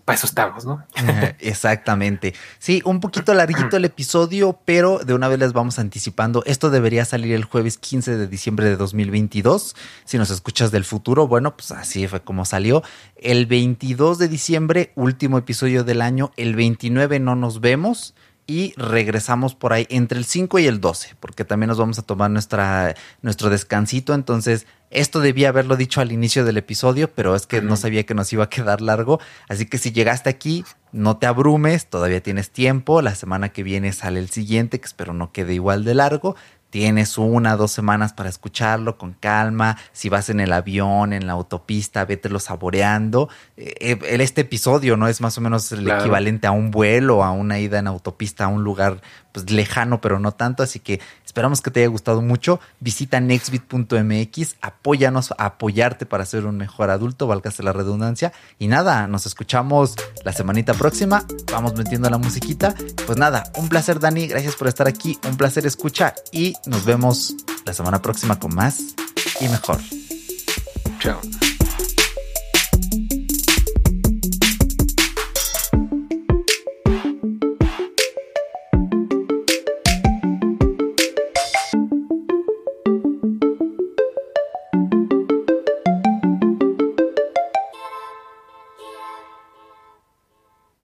para eso estamos, ¿no? Exactamente. Sí, un poquito larguito el episodio, pero de una vez les vamos anticipando. Esto debería salir el jueves 15 de diciembre de 2022. Si nos escuchas del futuro, bueno, pues así fue como salió. El 22 de diciembre, último episodio del año. El 29 no nos vemos y regresamos por ahí entre el 5 y el 12, porque también nos vamos a tomar nuestra, nuestro descansito. Entonces, esto debía haberlo dicho al inicio del episodio, pero es que no sabía que nos iba a quedar largo. Así que si llegaste aquí, no te abrumes, todavía tienes tiempo. La semana que viene sale el siguiente, que espero no quede igual de largo. Tienes una, dos semanas para escucharlo con calma. Si vas en el avión, en la autopista, vételo saboreando. Eh, eh, este episodio no es más o menos el equivalente a un vuelo, a una ida en autopista a un lugar pues, lejano, pero no tanto. Así que esperamos que te haya gustado mucho. Visita nextbit.mx, apóyanos a apoyarte para ser un mejor adulto, valgase la redundancia. Y nada, nos escuchamos la semanita próxima vamos metiendo la musiquita. Pues nada, un placer Dani, gracias por estar aquí, un placer escucha y nos vemos la semana próxima con más y mejor. Chao.